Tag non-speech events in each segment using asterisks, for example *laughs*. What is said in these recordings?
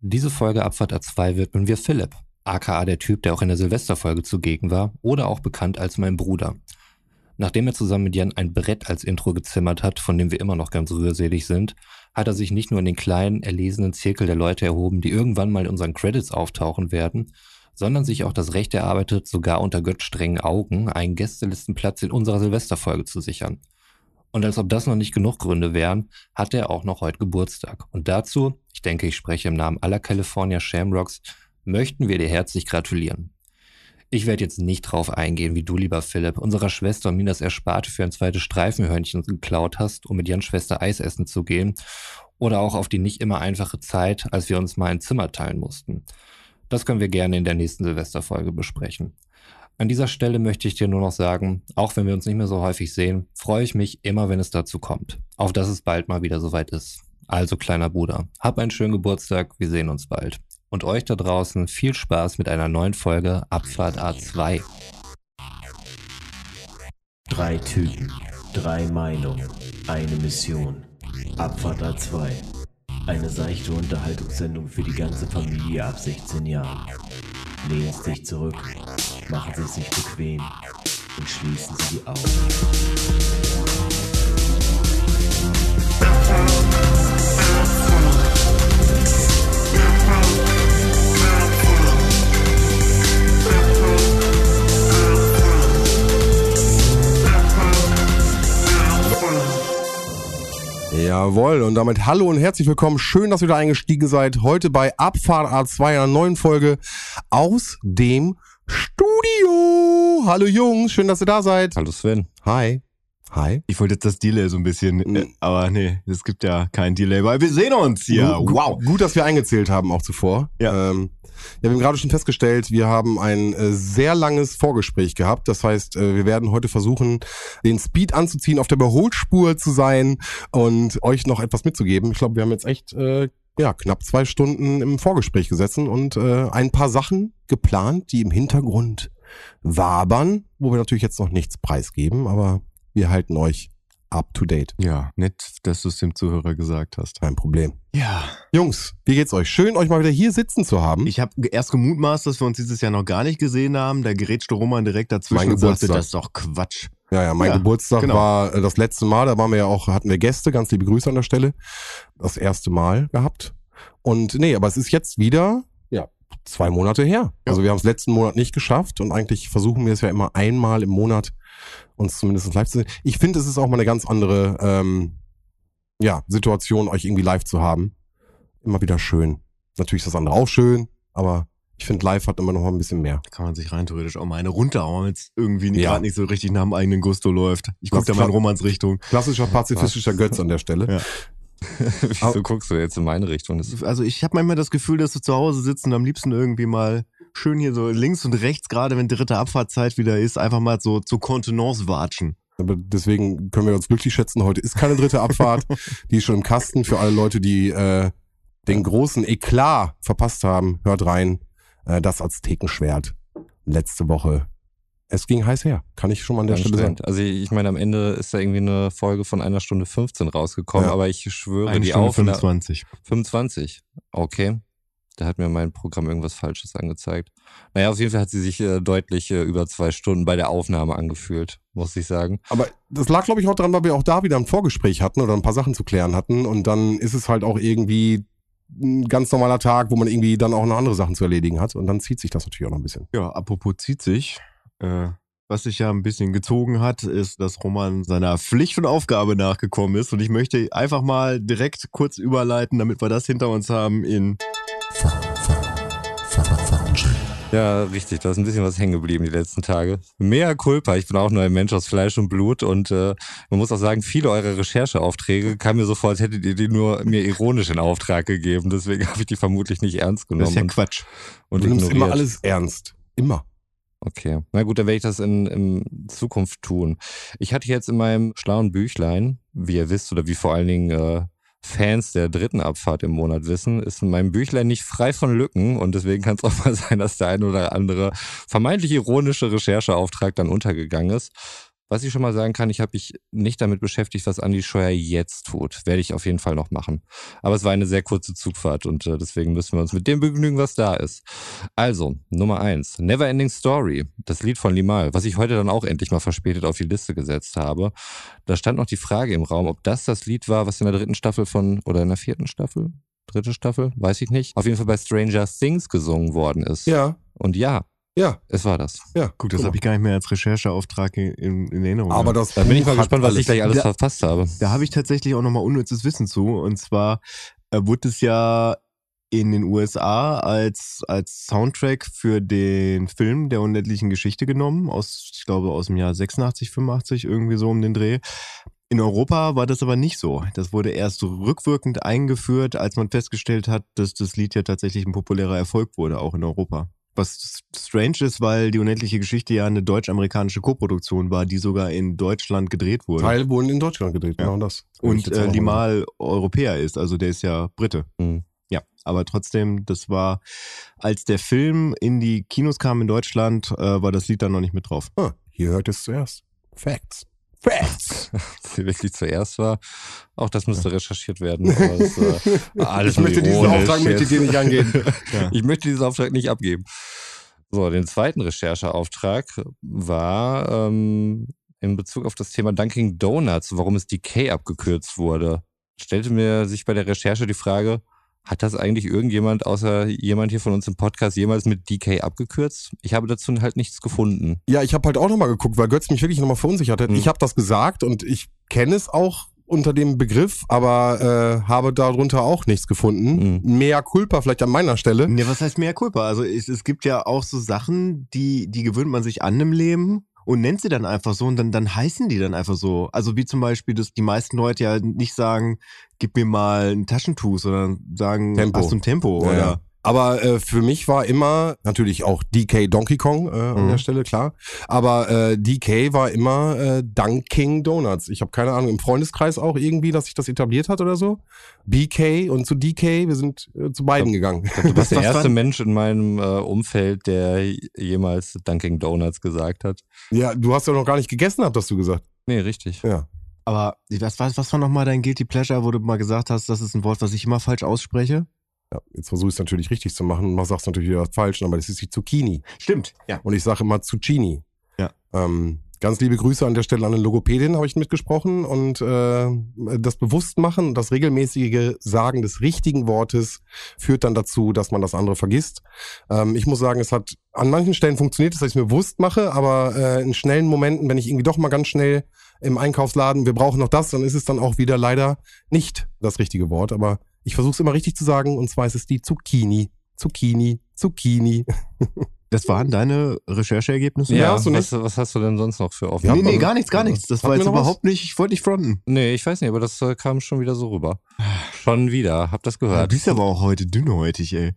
Diese Folge Abfahrt A2 widmen wir Philipp, aka der Typ, der auch in der Silvesterfolge zugegen war oder auch bekannt als mein Bruder. Nachdem er zusammen mit Jan ein Brett als Intro gezimmert hat, von dem wir immer noch ganz rührselig sind, hat er sich nicht nur in den kleinen, erlesenen Zirkel der Leute erhoben, die irgendwann mal in unseren Credits auftauchen werden, sondern sich auch das Recht erarbeitet, sogar unter göttstrengen Augen einen Gästelistenplatz in unserer Silvesterfolge zu sichern. Und als ob das noch nicht genug Gründe wären, hat er auch noch heute Geburtstag. Und dazu, ich denke, ich spreche im Namen aller California Shamrocks, möchten wir dir herzlich gratulieren. Ich werde jetzt nicht drauf eingehen, wie du, lieber Philipp, unserer Schwester mir das Ersparte für ein zweites Streifenhörnchen geklaut hast, um mit Jans Schwester Eis essen zu gehen. Oder auch auf die nicht immer einfache Zeit, als wir uns mal ein Zimmer teilen mussten. Das können wir gerne in der nächsten Silvesterfolge besprechen. An dieser Stelle möchte ich dir nur noch sagen, auch wenn wir uns nicht mehr so häufig sehen, freue ich mich immer, wenn es dazu kommt. Auf dass es bald mal wieder soweit ist. Also kleiner Bruder, hab einen schönen Geburtstag, wir sehen uns bald. Und euch da draußen viel Spaß mit einer neuen Folge Abfahrt A2. Drei Typen, drei Meinungen, eine Mission. Abfahrt A2. Eine seichte Unterhaltungssendung für die ganze Familie ab 16 Jahren. Lehnen Sie sich zurück, machen Sie sich bequem und schließen Sie die Augen. Jawohl, und damit hallo und herzlich willkommen. Schön, dass ihr da eingestiegen seid. Heute bei Abfahrt A2 einer neuen Folge aus dem Studio. Hallo Jungs, schön, dass ihr da seid. Hallo Sven. Hi. Hi. Ich wollte jetzt das Delay so ein bisschen, äh, aber nee, es gibt ja kein Delay, weil wir sehen uns hier. Gu- gu- Wow. Gut, dass wir eingezählt haben auch zuvor. Ja. Ähm, ja, wir haben gerade schon festgestellt, wir haben ein äh, sehr langes Vorgespräch gehabt. Das heißt, äh, wir werden heute versuchen, den Speed anzuziehen, auf der Überholspur zu sein und euch noch etwas mitzugeben. Ich glaube, wir haben jetzt echt äh, ja, knapp zwei Stunden im Vorgespräch gesessen und äh, ein paar Sachen geplant, die im Hintergrund wabern, wo wir natürlich jetzt noch nichts preisgeben, aber wir halten euch up to date. Ja, nett, dass du es dem Zuhörer gesagt hast. Kein Problem. Ja. Jungs, wie geht's euch? Schön, euch mal wieder hier sitzen zu haben. Ich habe erst gemutmaßt, dass wir uns dieses Jahr noch gar nicht gesehen haben. Da gerätschte Roman direkt dazwischen Mein und sagte, Geburtstag. das ist doch Quatsch. Ja, ja, mein Ja, Geburtstag genau. war äh, das letzte Mal, da waren wir ja auch, hatten wir Gäste, ganz liebe Grüße an der Stelle. Das erste Mal gehabt. Und nee, aber es ist jetzt wieder, ja, zwei Monate her. Also wir haben es letzten Monat nicht geschafft und eigentlich versuchen wir es ja immer einmal im Monat uns zumindest live zu sehen. Ich finde, es ist auch mal eine ganz andere, ähm, ja, Situation, euch irgendwie live zu haben. Immer wieder schön. Natürlich ist das andere auch schön, aber ich finde, live hat immer noch mal ein bisschen mehr. Da kann man sich rein theoretisch auch mal eine runterhauen, wenn es irgendwie Ja. gerade nicht so richtig nach dem eigenen Gusto läuft. Ich gucke da mal in. Romans Richtung. Klassischer pazifistischer Götz an der Stelle. *laughs* Ja. Wieso guckst du jetzt in meine Richtung? Also ich habe manchmal das Gefühl, dass du zu Hause sitzt und am liebsten irgendwie mal schön hier so links und rechts, gerade wenn dritte Abfahrtzeit wieder ist, einfach mal so zur Kontenance watschen. Aber deswegen können wir uns glücklich schätzen, heute ist keine dritte Abfahrt. *laughs* die ist schon im Kasten für alle Leute, die äh, den großen Eklat verpasst haben. Hört rein, äh, das Aztekenschwert. Letzte Woche. Es ging heiß her, kann ich schon mal an der Stelle sagen. Also ich meine, am Ende ist da irgendwie eine Folge von einer Stunde 15 rausgekommen, Ja. aber ich schwöre, Eine die Stunde Aufnahme... 25. 25. Okay. Da hat mir mein Programm irgendwas Falsches angezeigt. Naja, auf jeden Fall hat sie sich äh, deutlich äh, über zwei Stunden bei der Aufnahme angefühlt, muss ich sagen. Aber das lag, glaube ich, auch daran, weil wir auch da wieder ein Vorgespräch hatten oder ein paar Sachen zu klären hatten. Und dann ist es halt auch irgendwie ein ganz normaler Tag, wo man irgendwie dann auch noch andere Sachen zu erledigen hat. Und dann zieht sich das natürlich auch noch ein bisschen. Ja, apropos zieht sich. Äh, was sich ja ein bisschen gezogen hat, ist, dass Roman seiner Pflicht und Aufgabe nachgekommen ist. Und ich möchte einfach mal direkt kurz überleiten, damit wir das hinter uns haben in Ja, richtig. Da ist ein bisschen was hängen geblieben die letzten Tage. Mea culpa. Ich bin auch nur ein Mensch aus Fleisch und Blut und äh, man muss auch sagen, viele eurer Rechercheaufträge kamen mir so vor, als hättet ihr die nur mir ironisch in Auftrag gegeben. Deswegen habe ich die vermutlich nicht ernst Das genommen ist ja und, Quatsch. und du nimmst ignoriert. immer alles ernst. Immer. Okay. Na gut, dann werde ich das in, in Zukunft tun. Ich hatte jetzt in meinem schlauen Büchlein, wie ihr wisst, oder wie vor allen Dingen äh, Fans der dritten Abfahrt im Monat wissen, ist mein Büchlein nicht frei von Lücken und deswegen kann es auch *laughs* mal sein, dass der ein oder andere vermeintlich ironische Rechercheauftrag dann untergegangen ist. Was ich schon mal sagen kann, ich habe mich nicht damit beschäftigt, was Andi Scheuer jetzt tut. Werde ich auf jeden Fall noch machen. Aber es war eine sehr kurze Zugfahrt und äh, deswegen müssen wir uns mit dem begnügen, was da ist. Also, Nummer eins, Neverending Story, das Lied von Limal, was ich heute dann auch endlich mal verspätet auf die Liste gesetzt habe. Da stand noch die Frage im Raum, ob das das Lied war, was in der dritten Staffel von, oder in der vierten Staffel? Dritte Staffel? Weiß ich nicht. Auf jeden Fall bei Stranger Things gesungen worden ist. Ja, Und ja, ja, es war das. ja. Guck, das habe ich gar nicht mehr als Rechercheauftrag in, in Erinnerung. Aber das Da bin ich mal gespannt, was ich gleich alles Da- verpasst habe. Da habe ich tatsächlich auch nochmal unnützes Wissen zu. Und zwar äh, wurde es ja in den USA als, als Soundtrack für den Film der unendlichen Geschichte genommen, aus, ich glaube, aus dem Jahr 86, 85, irgendwie so um den Dreh. In Europa war das aber nicht so. Das wurde erst rückwirkend eingeführt, als man festgestellt hat, dass das Lied ja tatsächlich ein populärer Erfolg wurde, auch in Europa. Was strange ist, weil die unendliche Geschichte ja eine deutsch-amerikanische Koproduktion war, die sogar in Deutschland gedreht wurde. Teil wurden in Deutschland gedreht, Ja. genau das. und äh, Limal Europäer ist, also der ist ja Brite. Hm. Ja, aber trotzdem, das war, als der Film in die Kinos kam in Deutschland, äh, war das Lied dann noch nicht mit drauf. Ah, hier hört es zuerst. Facts. Facts. *laughs* sie wirklich zuerst war. Auch das müsste recherchiert werden. Es, äh, *laughs* ich möchte diesen Auftrag möchte dir nicht angehen. *laughs* Ja. Ich möchte diesen Auftrag nicht abgeben. So, den zweiten Rechercheauftrag war ähm, in Bezug auf das Thema Dunkin' Donuts, warum es DK abgekürzt wurde. Stellte mir sich bei der Recherche die Frage, hat das eigentlich irgendjemand außer jemand hier von uns im Podcast jemals mit DK abgekürzt? Ich habe dazu halt nichts gefunden. Ja, ich habe halt auch nochmal geguckt, weil Götz mich wirklich nochmal verunsichert hat. Mhm. Ich habe das gesagt und ich kenne es auch unter dem Begriff, aber äh, habe darunter auch nichts gefunden. Mehr Culpa vielleicht an meiner Stelle. Ja, was heißt mehr Culpa? Also es, es gibt ja auch so Sachen, die, die gewöhnt man sich an im Leben und nennt sie dann einfach so und dann, dann heißen die dann einfach so. Also wie zum Beispiel, dass die meisten Leute ja nicht sagen, gib mir mal ein Taschentuch, sondern sagen, Tempo. hast du ein Tempo Ja, oder ja. Aber äh, für mich war immer natürlich auch DK Donkey Kong äh, an Mhm. der Stelle, klar. Aber äh, DK war immer äh, Dunking Donuts. Ich habe keine Ahnung, im Freundeskreis auch irgendwie, dass sich das etabliert hat oder so. BK und zu DK, wir sind äh, zu beiden gegangen. Ich glaub, du bist *laughs* der erste war- Mensch in meinem äh, Umfeld, der jemals Dunkin' Donuts gesagt hat. Ja, du hast ja noch gar nicht gegessen, habt das du gesagt. Nee, richtig. Ja. Aber was, was, was war nochmal dein Guilty Pleasure, wo du mal gesagt hast, das ist ein Wort, was ich immer falsch ausspreche? Ja jetzt versuche ich es natürlich richtig zu machen. Man sagt es natürlich wieder falsch, aber das ist die Zucchini. Stimmt, ja. Und ich sage immer Zucchini. Ja. Ähm, ganz liebe Grüße an der Stelle an eine Logopädin, habe ich mitgesprochen. Und äh, das Bewusstmachen, das regelmäßige Sagen des richtigen Wortes führt dann dazu, dass man das andere vergisst. Ähm, ich muss sagen, es hat an manchen Stellen funktioniert, dass ich es mir bewusst mache, aber äh, in schnellen Momenten, wenn ich irgendwie doch mal ganz schnell im Einkaufsladen, wir brauchen noch das, dann ist es dann auch wieder leider nicht das richtige Wort. Aber ich versuche es immer richtig zu sagen, und zwar ist es die Zucchini. Zucchini, Zucchini. *laughs* Das waren deine Rechercheergebnisse? Ja, hast du was, was hast du denn sonst noch für? Ja, nee, nee, gar nichts, gar nichts. Das Hatten war jetzt noch was? überhaupt nicht, ich wollte nicht fronten. Nee, ich weiß nicht, aber das äh, kam schon wieder so rüber. Schon wieder, hab das Du gehört. bist aber auch heute dünnhäutig, ey.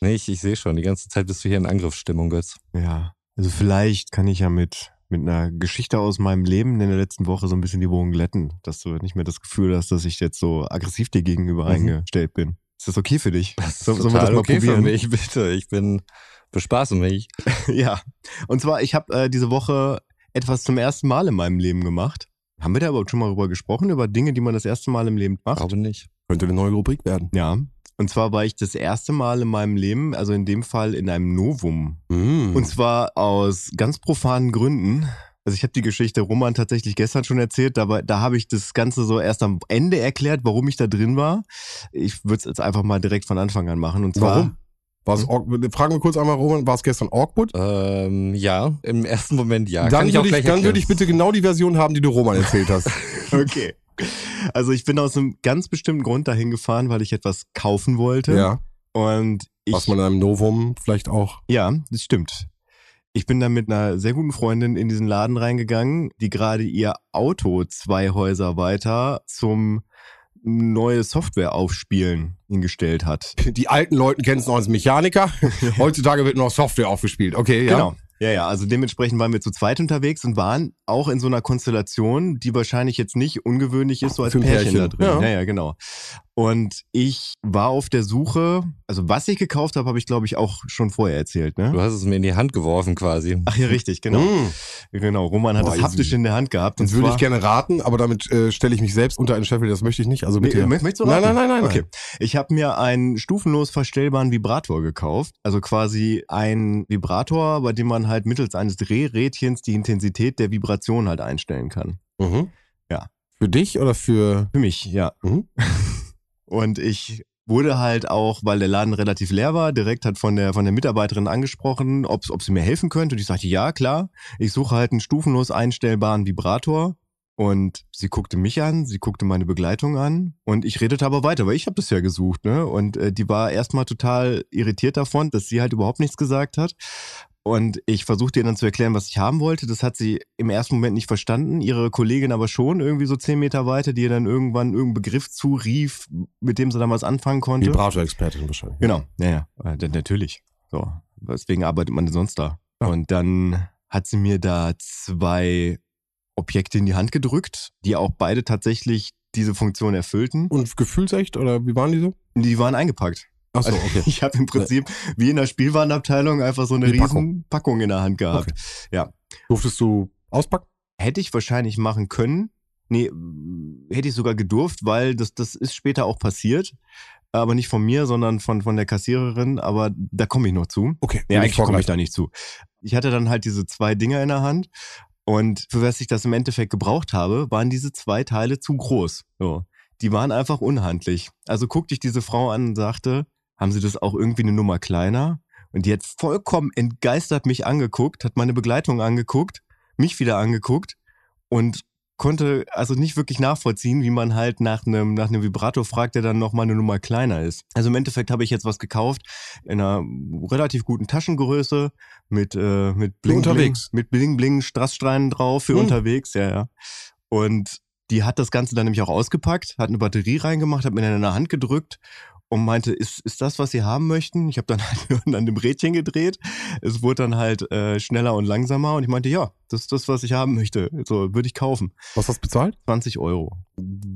Nee, ich, ich sehe schon, die ganze Zeit bist du hier in Angriffsstimmung, Götz. Ja. Also vielleicht kann ich ja mit, mit einer Geschichte aus meinem Leben in der letzten Woche so ein bisschen die Wogen glätten, dass du nicht mehr das Gefühl hast, dass ich jetzt so aggressiv dir gegenüber Mhm. eingestellt bin. Ist das okay für dich? So- sollen wir Total das mal okay probieren? für mich, bitte. Ich bin, bespaße mich. *laughs* ja. Und zwar, ich habe äh, diese Woche etwas zum ersten Mal in meinem Leben gemacht. Haben wir da überhaupt schon mal drüber gesprochen, über Dinge, die man das erste Mal im Leben macht? Glaube nicht. Könnte eine neue Rubrik werden. Ja. Und zwar war ich das erste Mal in meinem Leben, also in dem Fall in einem Novum. Mm. Und zwar aus ganz profanen Gründen. Also ich habe die Geschichte Roman tatsächlich gestern schon erzählt, aber da habe ich das Ganze so erst am Ende erklärt, warum ich da drin war. Ich würde es jetzt einfach mal direkt von Anfang an machen. Und zwar, Warum? War es awkward? Fragen wir kurz einmal, Roman, war es gestern awkward? Ähm, ja, im ersten Moment ja. dann Kann ich auch würde ich, gleich dann würde ich bitte genau die Version haben, die du Roman erzählt hast. *laughs* Okay. Also ich bin aus einem ganz bestimmten Grund dahin gefahren, weil ich etwas kaufen wollte. ja. Und ich, Was man in einem Novum vielleicht auch. ja, das stimmt. Ich bin dann mit einer sehr guten Freundin in diesen Laden reingegangen, die gerade ihr Auto zwei Häuser weiter zum neue Software aufspielen hingestellt hat. Die alten Leute kennen es noch als Mechaniker. *laughs* Heutzutage wird nur noch Software aufgespielt. Okay, ja. Genau. Ja, ja, also dementsprechend waren wir zu zweit unterwegs und waren auch in so einer Konstellation, die wahrscheinlich jetzt nicht ungewöhnlich ist, so als Pärchen, Pärchen, da drin. ja. Ja. ja, genau. Und ich war auf der Suche, also was ich gekauft habe, habe ich glaube ich auch schon vorher erzählt, ne? Du hast es mir in die Hand geworfen quasi. Ach ja, richtig, genau. Mm. Genau, Roman hat Boah, das haptisch in der Hand gehabt. Das würde ich gerne raten, aber damit äh, stelle ich mich selbst unter einen Scheffel, das möchte ich nicht. Also Nee, bitte. mö- möchtest du nein, raten? nein, nein, nein. Okay. Ich habe mir einen stufenlos verstellbaren Vibrator gekauft. Also quasi ein Vibrator, bei dem man halt mittels eines Drehrädchens die Intensität der Vibration halt einstellen kann. Mhm. Ja. Für dich oder für. Für mich, ja. Mhm. *laughs* Und ich wurde halt auch, weil der Laden relativ leer war, direkt hat von der, von der Mitarbeiterin angesprochen, ob, ob sie mir helfen könnte. Und ich sagte, ja, klar. Ich suche halt einen stufenlos einstellbaren Vibrator. Und sie guckte mich an, sie guckte meine Begleitung an und ich redete aber weiter, weil ich habe das ja gesucht, ne? Und äh, die war erstmal total irritiert davon, dass sie halt überhaupt nichts gesagt hat. Und ich versuchte ihr dann zu erklären, was ich haben wollte. Das hat sie im ersten Moment nicht verstanden, ihre Kollegin aber schon irgendwie so zehn Meter weiter, die ihr dann irgendwann irgendeinen Begriff zurief, mit dem sie dann was anfangen konnte. Vibrator-Expertin wahrscheinlich. Genau, ja, ja, äh, natürlich. So, weswegen arbeitet man denn sonst da? Ja. Und dann hat sie mir da zwei Objekte in die Hand gedrückt, die auch beide tatsächlich diese Funktion erfüllten. Und gefühlsecht oder wie waren die so? Die waren eingepackt. Achso, Also, okay. *laughs* Ich habe im Prinzip wie in der Spielwarenabteilung einfach so eine Die riesen Packung. Packung. in der Hand gehabt. Durftest du auspacken? Hätte ich wahrscheinlich machen können. Nee, hätte ich sogar gedurft, weil das, das ist später auch passiert. Aber nicht von mir, sondern von, von der Kassiererin. Aber da komme ich noch zu. Okay. Ja, will eigentlich komme ich da nicht zu. Ich hatte dann halt diese zwei Dinger in der Hand und für was ich das im Endeffekt gebraucht habe, waren diese zwei Teile zu groß. So. Die waren einfach unhandlich. Also guckte ich diese Frau an und sagte, haben Sie das auch irgendwie eine Nummer kleiner? Und die hat vollkommen entgeistert mich angeguckt, hat meine Begleitung angeguckt, mich wieder angeguckt und konnte also nicht wirklich nachvollziehen, wie man halt nach einem, nach einem Vibrator fragt, der dann nochmal eine Nummer kleiner ist. Also im Endeffekt habe ich jetzt was gekauft in einer relativ guten Taschengröße mit, äh, mit Bling, unterwegs. Bling, mit Bling Bling Strassstreinen drauf für Hm. unterwegs, ja, ja. Und die hat das Ganze dann nämlich auch ausgepackt, hat eine Batterie reingemacht, hat mir dann in der Hand gedrückt und meinte, ist, ist das, was Sie haben möchten? Ich habe dann *laughs* halt an dem Rädchen gedreht. Es wurde dann halt äh, schneller und langsamer und ich meinte, ja, das ist das, was ich haben möchte. So, würde ich kaufen. Was hast du bezahlt? 20 Euro.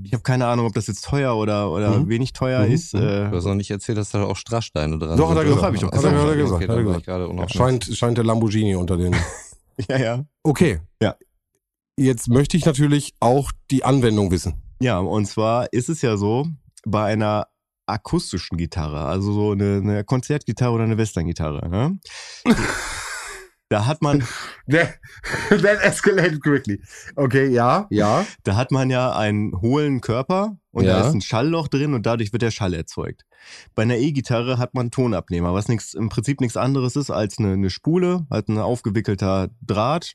Ich habe keine Ahnung, ob das jetzt teuer oder, oder Mhm. wenig teuer Mhm. ist. Mhm. Äh, Du hast noch nicht erzählt, dass da auch Strasssteine dran Doch, hat er sind. gesagt. hab ich doch Hat er- gesagt. hat er gesagt, Okay, hat er gesagt. ich gerade unaufmerksam. Scheint, scheint der Lamborghini unter den. *laughs* ja, ja. Okay. Ja. Jetzt möchte ich natürlich auch die Anwendung wissen. Ja, und zwar ist es ja so, bei einer akustischen Gitarre, also so eine, eine Konzertgitarre oder eine Westerngitarre, ne? *laughs* da hat man, That, that escalated quickly. Okay, ja, ja. da hat man ja einen hohlen Körper und Ja. da ist ein Schallloch drin und dadurch wird der Schall erzeugt. Bei einer E-Gitarre hat man Tonabnehmer, was nix, im Prinzip nichts anderes ist als eine, eine Spule, halt ein aufgewickelter Draht,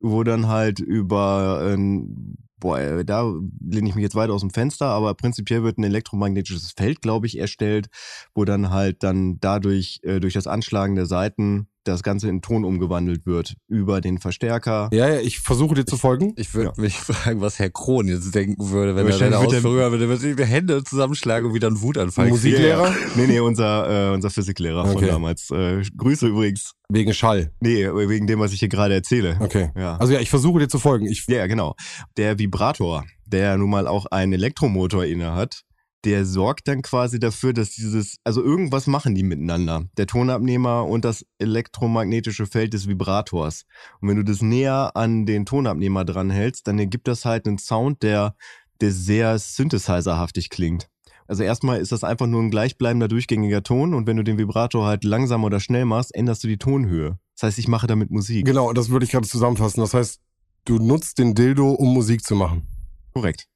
wo dann halt über ein, boah, äh, da lehne ich mich jetzt weit aus dem Fenster, aber prinzipiell wird ein elektromagnetisches Feld, glaube ich, erstellt, wo dann halt dann dadurch, äh, durch das Anschlagen der Saiten, das Ganze in Ton umgewandelt wird über den Verstärker. Ja, ja, ich versuche dir zu folgen. Ich würde mich *laughs* fragen, was Herr Kron jetzt denken würde, wenn er Ausführungen hört, würde. Er wird die Hände zusammenschlagen und wieder einen Wutanfall. Musiklehrer? Ja, ja. Nee, nee, unser, äh, unser Physiklehrer von Okay. damals. Äh, Grüße übrigens. Wegen Schall. Nee, wegen dem, was ich hier gerade erzähle. Okay. Ja. Also ja, ich versuche dir zu folgen. Ich, Ja, ja, genau. Der Vibrator, der ja nun mal auch einen Elektromotor inne hat, der sorgt dann quasi dafür, dass dieses, also irgendwas machen die miteinander. Der Tonabnehmer und das elektromagnetische Feld des Vibrators. Und wenn du das näher an den Tonabnehmer dranhältst, dann ergibt das halt einen Sound, der, der sehr synthesizerhaftig klingt. Also erstmal ist das einfach nur ein gleichbleibender durchgängiger Ton und wenn du den Vibrator halt langsam oder schnell machst, änderst du die Tonhöhe. Das heißt, ich mache damit Musik. genau, das würde ich gerade zusammenfassen. Das heißt, du nutzt den Dildo, um Musik zu machen. Korrekt.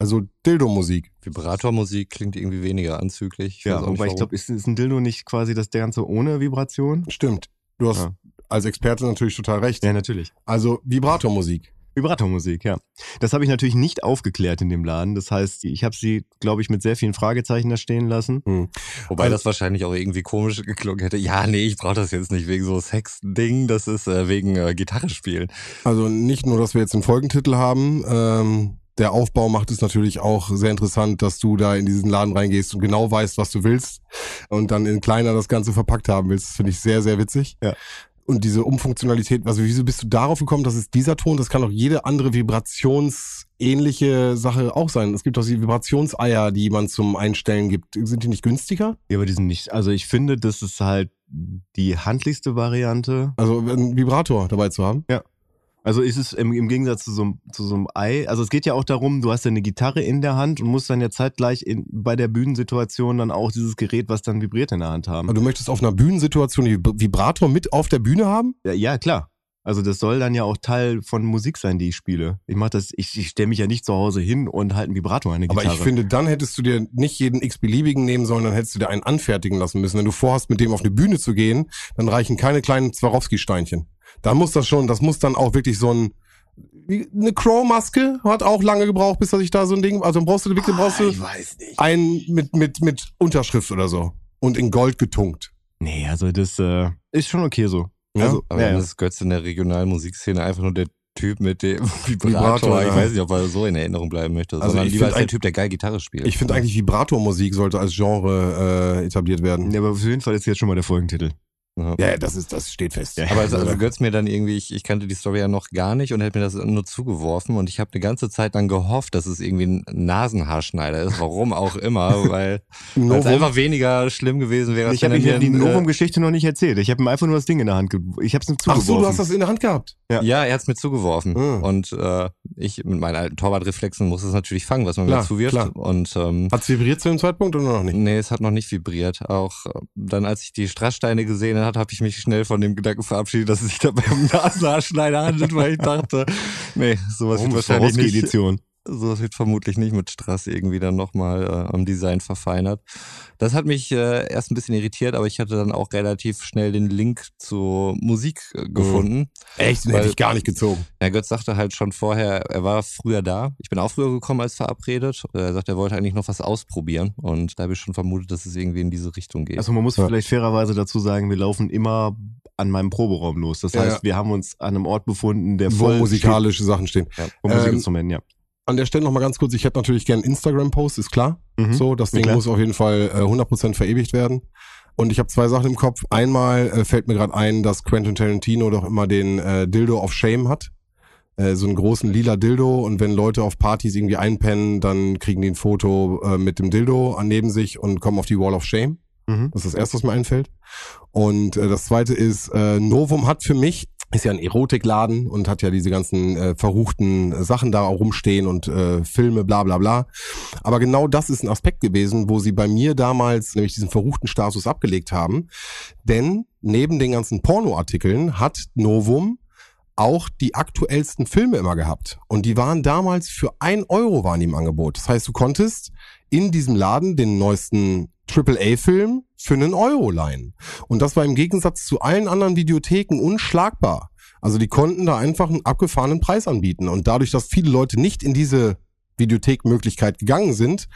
Also Dildo-Musik. Vibratormusik klingt irgendwie weniger anzüglich. Ich Ja, weiß auch nicht, wobei ich glaube, ist, ist ein Dildo nicht quasi das Ganze ohne Vibration? Stimmt. Du hast Ja. als Experte natürlich total recht. Ja, natürlich. Also Vibratormusik. Vibratormusik, ja. Das habe ich natürlich nicht aufgeklärt in dem Laden. Das heißt, ich habe sie, glaube ich, mit sehr vielen Fragezeichen da stehen lassen. Wobei Also- das wahrscheinlich auch irgendwie komisch *laughs* geklungen hätte. Ja, nee, ich brauche das jetzt nicht wegen so Sex-Ding, das ist äh, wegen äh, Gitarre spielen. Also nicht nur, dass wir jetzt einen Folgentitel haben, ähm, der Aufbau macht es natürlich auch sehr interessant, dass du da in diesen Laden reingehst und genau weißt, was du willst und dann in kleiner das Ganze verpackt haben willst. Das finde ich sehr, sehr witzig. Ja. und diese Umfunktionalität, also wieso bist du darauf gekommen, dass es dieser Ton, das kann auch jede andere vibrationsähnliche Sache auch sein. Es gibt auch die Vibrationseier, die man zum Einstellen gibt. Sind die nicht günstiger? Ja, aber die sind nicht. Also ich finde, das ist halt die handlichste Variante. Also einen Vibrator dabei zu haben? Also ist es im, im Gegensatz zu so, einem- zu so einem Ei, also es geht ja auch darum, du hast ja eine Gitarre in der Hand und musst dann ja zeitgleich in, bei der Bühnensituation dann auch dieses Gerät, was dann vibriert in der Hand haben. Aber du möchtest auf einer Bühnensituation die Vibrator mit auf der Bühne haben? Ja, ja, klar. Also das soll dann ja auch Teil von Musik sein, die ich spiele. Ich mach das, ich, ich stelle mich ja nicht zu Hause hin und halte einen Vibrator an Aber Gitarre. ich finde, dann hättest du dir nicht jeden x-beliebigen nehmen sollen, dann hättest du dir einen anfertigen lassen müssen. Wenn du vorhast, mit dem auf eine Bühne zu gehen, dann reichen keine kleinen Swarovski-Steinchen. Da muss das schon, das muss dann auch wirklich so ein, eine Crow-Maske hat auch lange gebraucht, bis dass ich da so ein Ding, also dann brauchst du wirklich, brauchst du Ah, ich weiß nicht. einen mit, mit, mit Unterschrift oder so. Und in Gold getunkt. Nee, also das äh, ist schon okay so. Ja? Also, Aber ja, dann ja. ist Götz in der regionalen Musikszene einfach nur der Typ mit dem *laughs* Vibrator. Ich weiß nicht, ob er so in Erinnerung bleiben möchte, Also sondern ich lieber als der ein- Typ, der geil Gitarre spielt. Ich finde eigentlich Vibratormusik sollte als Genre äh, etabliert werden. Ja, aber auf jeden Fall ist jetzt schon mal der Folgentitel. Ja. Ja, das ist, das steht fest. Ja. Aber also, also Götz mir dann irgendwie, ich, ich kannte die Story ja noch gar nicht und hätte mir das nur zugeworfen und ich habe eine ganze Zeit lang gehofft, dass es irgendwie ein Nasenhaarschneider ist, warum auch immer, *laughs* weil es einfach weniger schlimm gewesen wäre. als Ich habe ja die äh, Novum-Geschichte noch nicht erzählt. Ich habe ihm einfach nur das Ding in der Hand ge Ich habe es ihm Ach zugeworfen. so, du hast das in der Hand gehabt. Ja. Ja, er hat's mir zugeworfen. Ah. Und äh, ich mit meinen alten Torwartreflexen muss es natürlich fangen, was man Klar, mir zuwirft. klar. Und ähm, Hat's vibriert zu dem Zeitpunkt oder noch nicht? nee, es hat noch nicht vibriert. Auch äh, dann, als ich die Strasssteine gesehen hat, habe ich mich schnell von dem Gedanken verabschiedet, dass es sich dabei um *laughs* Nasenhaarschneider handelt, weil ich dachte, nee, sowas wird wahrscheinlich nicht. Edition. Sowas wird vermutlich nicht mit Strass irgendwie dann nochmal äh, am Design verfeinert. Das hat mich äh, erst ein bisschen irritiert, aber ich hatte dann auch relativ schnell den Link zur Musik äh, gefunden. Echt? Den Weil- hätte ich gar nicht gezogen. Ja, Götz sagte halt schon vorher, er war früher da. Ich bin auch früher gekommen als verabredet. Er sagt, er wollte eigentlich noch was ausprobieren. Und da habe ich schon vermutet, dass es irgendwie in diese Richtung geht. Also man muss Ja. vielleicht fairerweise dazu sagen, wir laufen immer an meinem Proberaum los. Das Ja, heißt, ja. wir haben uns an einem Ort befunden, der Wo voll musikalische Sachen stehen. steht von Ähm, Musikinstrumenten, ja. An der Stelle nochmal ganz kurz, ich hätte natürlich gern Instagram-Post, ist klar. Mhm. So, das Ding muss auf jeden Fall äh, 100% verewigt werden. Und ich habe zwei Sachen im Kopf. Einmal äh, fällt mir gerade ein, dass Quentin Tarantino doch immer den äh, Dildo of Shame hat. Äh, so einen großen lila Dildo. Und wenn Leute auf Partys irgendwie einpennen, dann kriegen die ein Foto äh, mit dem Dildo neben sich und kommen auf die Wall of Shame. Mhm. Das ist das Erste, was mir einfällt. Und äh, das Zweite ist, äh, Novum hat für mich, ist ja ein Erotikladen und hat ja diese ganzen äh, verruchten Sachen da rumstehen und äh, Filme, bla bla bla. Aber genau das ist ein Aspekt gewesen, wo sie bei mir damals nämlich diesen verruchten Status abgelegt haben. Denn neben den ganzen Pornoartikeln hat Novum auch die aktuellsten Filme immer gehabt. Und die waren damals für ein Euro waren die im Angebot. Das heißt, du konntest in diesem Laden den neuesten AAA-Film für einen Euro leihen. Und das war im Gegensatz zu allen anderen Videotheken unschlagbar. Also die konnten da einfach einen abgefahrenen Preis anbieten. Und dadurch, dass viele Leute nicht in diese Videothekmöglichkeit gegangen sind,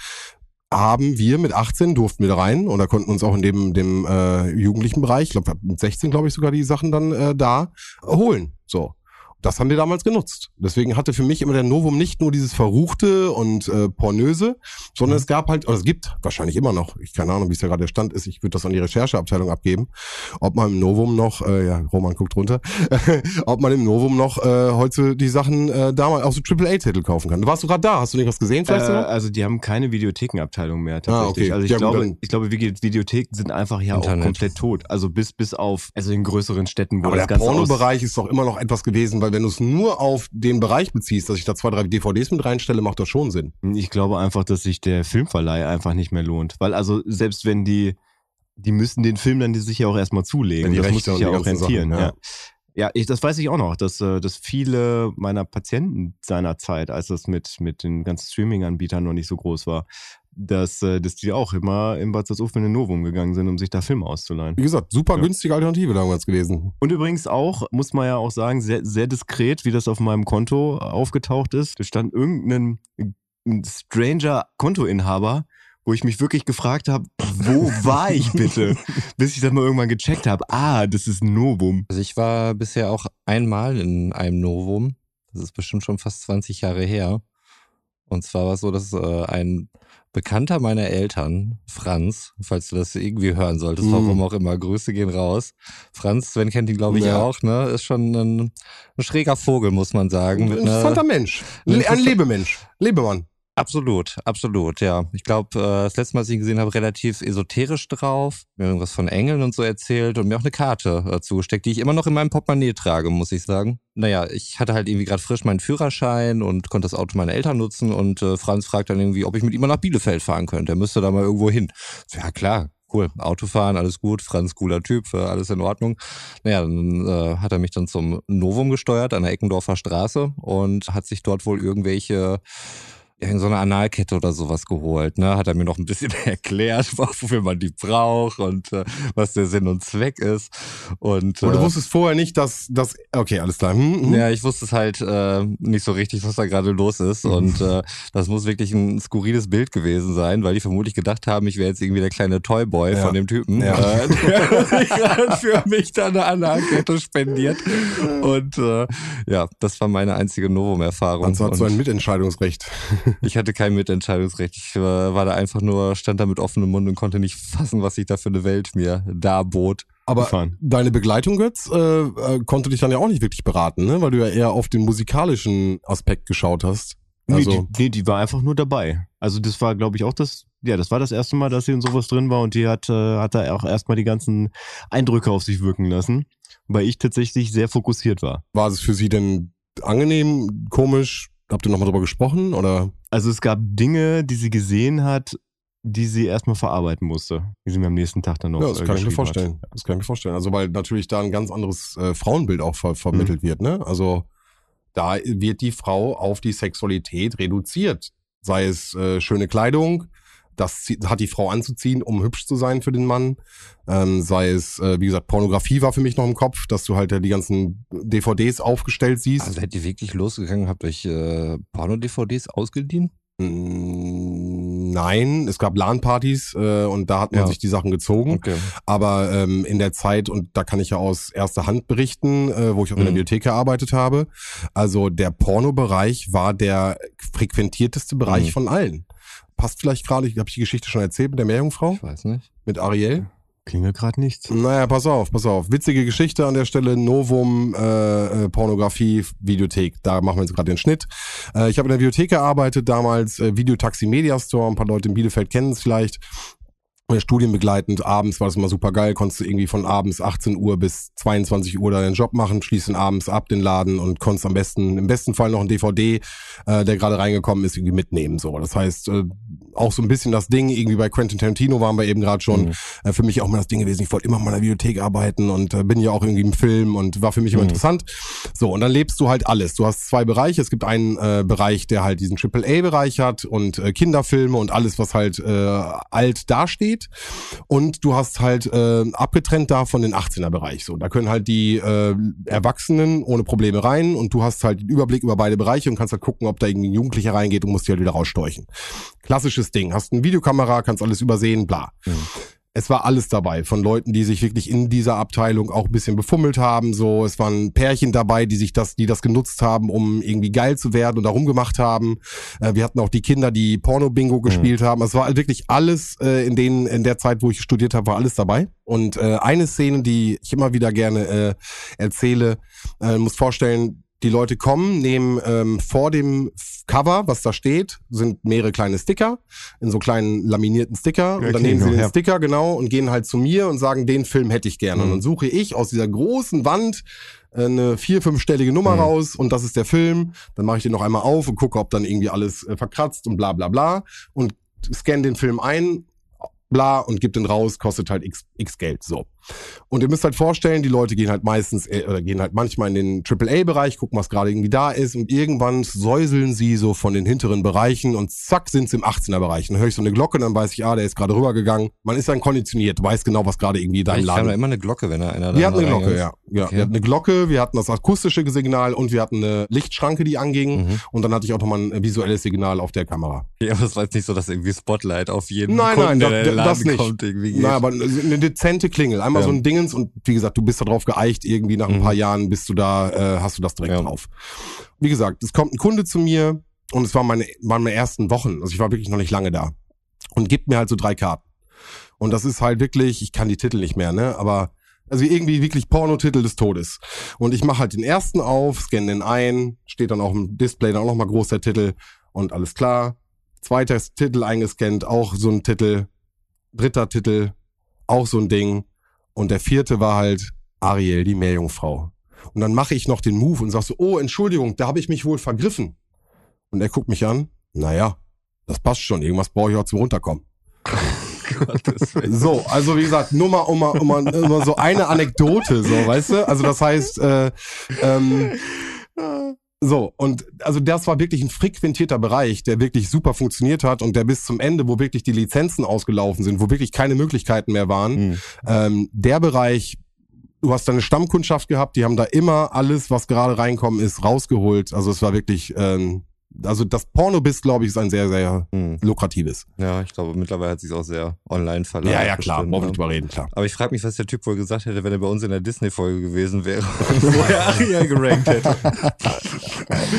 haben wir mit 18 durften wir da rein oder konnten uns auch in dem, dem äh, jugendlichen Bereich, ich glaube mit 16 glaube ich sogar die Sachen dann äh, da holen. So. Das haben wir damals genutzt. Deswegen hatte für mich immer der Novum nicht nur dieses Verruchte und äh, Pornöse, sondern es gab halt, oder es gibt wahrscheinlich immer noch, ich keine Ahnung, wie es ja gerade der Stand ist, ich würde das an die Rechercheabteilung abgeben, ob man im Novum noch, äh, ja, Roman guckt runter, *laughs* ob man im Novum noch äh, heute die Sachen äh, damals auch so AAA-Titel kaufen kann. Warst du gerade da? Hast du nicht was gesehen Äh, vielleicht sogar? also die haben keine Videothekenabteilung mehr Ah, tatsächlich. okay. Also ich Ja, glaube, ich glaube, Vide- Videotheken sind einfach ja Internet. auch komplett tot. Also bis bis auf also in größeren Städten, wo Aber das der Pornobereich ist doch immer noch etwas gewesen, weil wenn du es nur auf den Bereich beziehst, dass ich da zwei, drei DVDs mit reinstelle, macht das schon Sinn. Ich glaube einfach, dass sich der Filmverleih einfach nicht mehr lohnt. Weil also selbst wenn die, die müssen den Film dann sich ja auch erstmal zulegen. Die das muss Rechte sich und ja auch rentieren. Sachen, ja. ja. Ja, ich, das weiß ich auch noch, dass, äh, dass viele meiner Patienten seiner Zeit, als das mit, mit den ganzen Streaming-Anbietern noch nicht so groß war, dass, äh, dass die auch immer im Bad Salzuflen in den Novum gegangen sind, um sich da Filme auszuleihen. Wie gesagt, super Ja. günstige Alternative damals gewesen. Und übrigens auch, muss man ja auch sagen, sehr, sehr diskret, wie das auf meinem Konto aufgetaucht ist. Da stand irgendein ein stranger Kontoinhaber, wo ich mich wirklich gefragt habe, wo war ich bitte? *laughs* Bis ich dann mal irgendwann gecheckt habe, ah, das ist ein Novum. Also ich war bisher auch einmal in einem Novum. Das ist bestimmt schon fast 20 Jahre her. Und zwar war es so, dass äh, ein Bekannter meiner Eltern, Franz, falls du das irgendwie hören solltest, Mm. warum auch immer, Grüße gehen raus. Franz, Sven kennt ihn, glaube ich, Ja. auch, ne? Ist schon ein, ein schräger Vogel, muss man sagen. Ein interessanter einer, Mensch. Ein Lebemensch. Lebemann. Absolut, absolut, ja. Ich glaube, äh, das letzte Mal, als ich ihn gesehen habe, relativ esoterisch drauf. Mir irgendwas von Engeln und so erzählt und mir auch eine Karte äh, zugesteckt, die ich immer noch in meinem Portemonnaie trage, muss ich sagen. Naja, ich hatte halt irgendwie gerade frisch meinen Führerschein und konnte das Auto meiner Eltern nutzen und äh, Franz fragt dann irgendwie, ob ich mit ihm mal nach Bielefeld fahren könnte. Er müsste da mal irgendwo hin. Ja, klar. Cool, Autofahren, alles gut, Franz, cooler Typ, äh, alles in Ordnung. Naja, dann äh, hat er mich dann zum Novum gesteuert an der Eckendorfer Straße und hat sich dort wohl irgendwelche irgend so eine Analkette oder sowas geholt. Ne? Hat er mir noch ein bisschen *laughs* erklärt, wofür man die braucht und äh, was der Sinn und Zweck ist. Und, Und du äh, wusstest vorher nicht, dass das. Okay, alles klar. Hm, hm. ja, ich wusste es halt äh, nicht so richtig, was da gerade los ist. Und äh, das muss wirklich ein skurriles Bild gewesen sein, weil die vermutlich gedacht haben, ich wäre jetzt irgendwie der kleine Toyboy Ja. von dem Typen, Ja. äh, *laughs* der sich *laughs* gerade für mich da eine Analkette spendiert. Und äh, ja, das war meine einzige Novum-Erfahrung. Franz hat so Und- ein Mitentscheidungsrecht. *laughs* ich hatte kein Mitentscheidungsrecht. Ich war, war da einfach nur, stand da mit offenem Mund und konnte nicht fassen, was sich da für eine Welt mir darbot. Aber Gefahren. deine Begleitung, Götz, äh, äh, konnte dich dann ja auch nicht wirklich beraten, ne? weil du ja eher auf den musikalischen Aspekt geschaut hast. Also, nee, die, nee, die war einfach nur dabei. Also das war, glaube ich, auch das, ja, das war das erste Mal, dass sie in sowas drin war und die hat, äh, hat da auch erstmal die ganzen Eindrücke auf sich wirken lassen, weil ich tatsächlich sehr fokussiert war. war es für sie denn angenehm, komisch? Habt ihr nochmal drüber gesprochen? Oder? Also es gab Dinge, die sie gesehen hat, die sie erstmal verarbeiten musste, die sie mir am nächsten Tag dann noch Ja, das äh, kann ich mir vorstellen. Das kann ich mir vorstellen. Also, weil natürlich da ein ganz anderes äh, Frauenbild auch ver vermittelt Mhm. wird, ne? Also, da wird die Frau auf die Sexualität reduziert. Sei es äh, schöne Kleidung, das hat die Frau anzuziehen, um hübsch zu sein für den Mann. Ähm, sei es, äh, wie gesagt, Pornografie war für mich noch im Kopf, dass du halt ja die ganzen DVDs aufgestellt siehst. Also seid ihr wirklich losgegangen, habt euch äh, Porno-DVDs ausgeliehen? Mm, Nein, es gab LAN-Partys äh, und da hat man Ja. sich die Sachen gezogen. Okay. Aber ähm, in der Zeit, und da kann ich ja aus erster Hand berichten, äh, wo ich auch in der Mhm. Bibliothek gearbeitet habe, also der Pornobereich war der frequentierteste Bereich Mhm. von allen. Passt vielleicht gerade, ich habe die Geschichte schon erzählt mit der Meerjungfrau, Ich weiß nicht. mit Ariel. Klingelt gerade nichts. Naja, pass auf, pass auf. Witzige Geschichte an der Stelle. Novum äh, äh, Pornografie Videothek. Da machen wir jetzt gerade den Schnitt. Äh, ich habe in der Videothek gearbeitet, damals äh, Videotaxi Media Store. Ein paar Leute in Bielefeld kennen es vielleicht. Äh, Studienbegleitend, abends war das immer super geil, konntest du irgendwie von abends 18 Uhr bis 22 Uhr deinen Job machen, schließt den abends ab, den Laden und konntest am besten, im besten Fall noch ein DVD, äh, der gerade reingekommen ist, irgendwie mitnehmen. So, Das heißt, äh, auch so ein bisschen das Ding, irgendwie bei Quentin Tarantino waren wir eben gerade schon, Mhm. äh, für mich auch mal das Ding gewesen, ich wollte immer mal in der Bibliothek arbeiten und äh, bin ja auch irgendwie im Film und war für mich immer Mhm. interessant. So, und dann lebst du halt alles. Du hast zwei Bereiche. Es gibt einen äh, Bereich, der halt diesen AAA-Bereich hat und äh, Kinderfilme und alles, was halt äh, alt dasteht. Und du hast halt äh, abgetrennt davon den 18er-Bereich. So, da können halt die äh, Erwachsenen ohne Probleme rein und du hast halt den Überblick über beide Bereiche und kannst halt gucken, ob da irgendwie ein Jugendlicher reingeht und musst die halt wieder rausstorchen. Klassisches Ding. Hast eine Videokamera, kannst alles übersehen, bla. Mhm. Es war alles dabei von Leuten, die sich wirklich in dieser Abteilung auch ein bisschen befummelt haben. So, es waren Pärchen dabei, die sich das, die das genutzt haben, um irgendwie geil zu werden und da rumgemacht haben. Äh, wir hatten auch die Kinder, die Porno-Bingo gespielt haben. Es war wirklich alles äh, in den in der Zeit, wo ich studiert habe, war alles dabei. Und äh, eine Szene, die ich immer wieder gerne äh, erzähle, äh, muss vorstellen, die Leute kommen, nehmen ähm, vor dem Cover, was da steht, sind mehrere kleine Sticker, in so kleinen laminierten Sticker. Ja, und dann nehmen sie genau, den ja. Sticker genau und gehen halt zu mir und sagen, den Film hätte ich gerne. Mhm. Und dann suche ich aus dieser großen Wand äh, eine vier-, fünfstellige Nummer Mhm. raus und das ist der Film. Dann mache ich den noch einmal auf und gucke, ob dann irgendwie alles äh, verkratzt und bla bla bla. Und scanne den Film ein, bla, und gib den raus, kostet halt x, x Geld. So. Und ihr müsst halt vorstellen, die Leute gehen halt meistens, äh, oder gehen halt manchmal in den AAA-Bereich, gucken, was gerade irgendwie da ist, und irgendwann säuseln sie so von den hinteren Bereichen und zack sind sie im 18er-Bereich. Dann höre ich so eine Glocke, dann weiß ich, ah, der ist gerade rübergegangen. Man ist dann konditioniert, weiß genau, was gerade irgendwie da im Laden da immer eine Glocke, wenn da einer wir da hatten eine. Glocke, ja. ja. Okay. Wir hatten eine Glocke, wir hatten das akustische Signal und wir hatten eine Lichtschranke, die anging. Mhm. Und dann hatte ich auch nochmal ein visuelles Signal auf der Kamera. Ja, aber es war jetzt nicht so, dass irgendwie Spotlight auf jeden Nein, Kunden, nein, das- in das nicht. kommt, irgendwie geht. Na, aber eine dezente Klingel. Einmal Ja. so ein Dingens und wie gesagt, du bist da drauf geeicht, irgendwie nach ein Mhm. paar Jahren bist du da, äh, hast du das direkt Ja. drauf. Wie gesagt, es kommt ein Kunde zu mir, und es waren meine, waren meine ersten Wochen. Also ich war wirklich noch nicht lange da. Und gibt mir halt so drei Karten. Und das ist halt wirklich, ich kann die Titel nicht mehr, ne? Aber also irgendwie wirklich Pornotitel des Todes. Und ich mache halt den ersten auf, scanne den ein, steht dann auch im Display dann auch nochmal groß der Titel und alles klar. Zweiter Titel eingescannt, auch so ein Titel. Dritter Titel, auch so ein Ding. Und der vierte war halt Ariel, die Meerjungfrau. Und dann mache ich noch den Move und sag so, oh, Entschuldigung, da habe ich mich wohl vergriffen. Und er guckt mich an, naja, das passt schon, irgendwas brauche ich auch zum Runterkommen. so, also wie gesagt, nur mal um mal, um mal, um mal so eine Anekdote, so, weißt du? Also das heißt, äh, ähm, *laughs* so, und also das war wirklich ein frequentierter Bereich, der wirklich super funktioniert hat und der bis zum Ende, wo wirklich die Lizenzen ausgelaufen sind, wo wirklich keine Möglichkeiten mehr waren, mhm. ähm, der Bereich du hast deine Stammkundschaft gehabt, die haben da immer alles, was gerade reinkommen ist, rausgeholt. Also es war wirklich ähm, also das Porno bist, glaube ich, ist ein sehr, sehr hm. lukratives. Ja, ich glaube, mittlerweile hat sich auch sehr online verlagert. Ja, ja, klar, brauchen wir drüber reden, klar. Aber ich frage mich, was der Typ wohl gesagt hätte, wenn er bei uns in der Disney-Folge gewesen wäre *laughs* und vorher Aria gerankt hätte.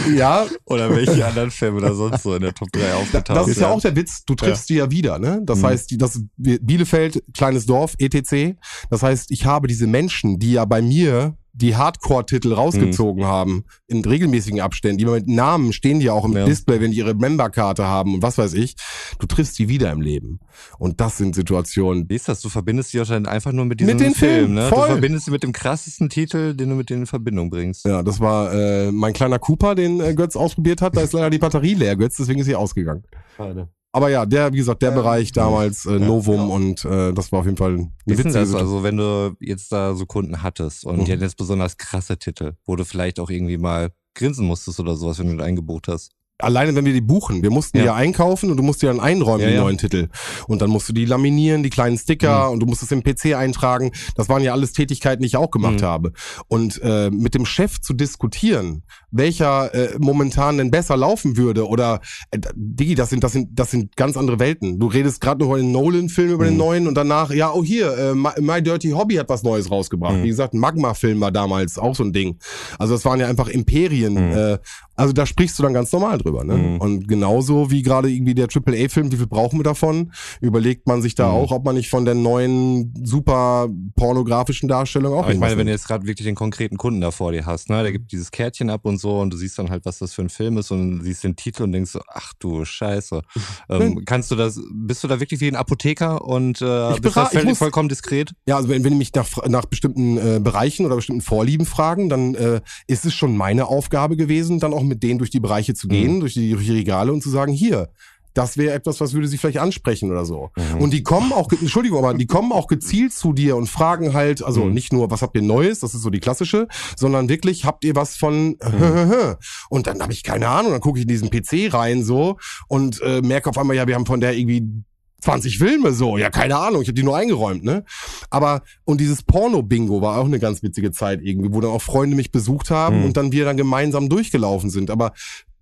*laughs* ja. Oder welche anderen Filme da sonst so in der Top 3 aufgetaucht Das ist ja auch der Witz, du triffst ja. die ja wieder, ne? Das mhm. heißt, das Bielefeld, kleines Dorf, etc. Das heißt, ich habe diese Menschen, die ja bei mir die Hardcore-Titel rausgezogen mhm. haben, in regelmäßigen Abständen, die mit Namen stehen die auch im ja. Display, wenn die ihre Memberkarte haben und was weiß ich. Du triffst die wieder im Leben. Und das sind Situationen. Wie ist das? Du verbindest die wahrscheinlich einfach nur mit diesem mit den Film, Film ne? Voll. Du verbindest sie mit dem krassesten Titel, den du mit denen in Verbindung bringst. Ja, das war äh, mein kleiner Cooper, den äh, Götz ausprobiert hat. Da ist leider die Batterie leer, Götz, deswegen ist sie ausgegangen. Schade. Aber ja, der, wie gesagt, der ja, Bereich damals äh, Novum ja. und äh, das war auf jeden Fall eine wie witzige das? Also wenn du jetzt da so Kunden hattest und mhm. die hatten jetzt besonders krasse Titel, wo du vielleicht auch irgendwie mal grinsen musstest oder sowas, wenn du den eingebucht hast alleine wenn wir die buchen, wir mussten ja. die ja einkaufen und du musst die dann einräumen, ja, die ja. neuen Titel. Und dann musst du die laminieren, die kleinen Sticker mhm. und du musst es im PC eintragen. Das waren ja alles Tätigkeiten, die ich auch gemacht mhm. habe. Und äh, mit dem Chef zu diskutieren, welcher äh, momentan denn besser laufen würde oder äh, Digi, das sind das sind das sind ganz andere Welten. Du redest gerade noch über den Nolan-Film über mhm. den neuen und danach ja oh hier äh, My, My Dirty Hobby hat was Neues rausgebracht. Mhm. Wie gesagt, Magma-Film war damals auch so ein Ding. Also das waren ja einfach Imperien. Mhm. Äh, also da sprichst du dann ganz normal drüber. Ne? Mhm. Und genauso wie gerade irgendwie der AAA-Film, wie viel brauchen wir davon? Überlegt man sich da mhm. auch, ob man nicht von der neuen super pornografischen Darstellung auch. Aber ich meine, wenn du jetzt gerade wirklich den konkreten Kunden da vor dir hast, ne, der gibt dieses Kärtchen ab und so und du siehst dann halt, was das für ein Film ist und siehst den Titel und denkst so, ach du Scheiße. *laughs* ähm, kannst du das, bist du da wirklich wie ein Apotheker und äh, ich bist du muss, vollkommen diskret? Ja, also wenn, wenn die mich nach, nach bestimmten äh, Bereichen oder bestimmten Vorlieben fragen, dann äh, ist es schon meine Aufgabe gewesen, dann auch mit denen durch die Bereiche zu gehen, mhm. durch, die, durch die Regale und zu sagen, hier, das wäre etwas, was würde sie vielleicht ansprechen oder so. Mhm. Und die kommen auch, Entschuldigung, aber die kommen auch gezielt zu dir und fragen halt, also mhm. nicht nur, was habt ihr Neues, das ist so die klassische, sondern wirklich, habt ihr was von mhm. und dann habe ich keine Ahnung, dann gucke ich in diesen PC rein so und äh, merke auf einmal, ja, wir haben von der irgendwie 20 Filme so, ja, keine Ahnung, ich habe die nur eingeräumt, ne? Aber und dieses Porno-Bingo war auch eine ganz witzige Zeit irgendwie, wo dann auch Freunde mich besucht haben mhm. und dann wir dann gemeinsam durchgelaufen sind. Aber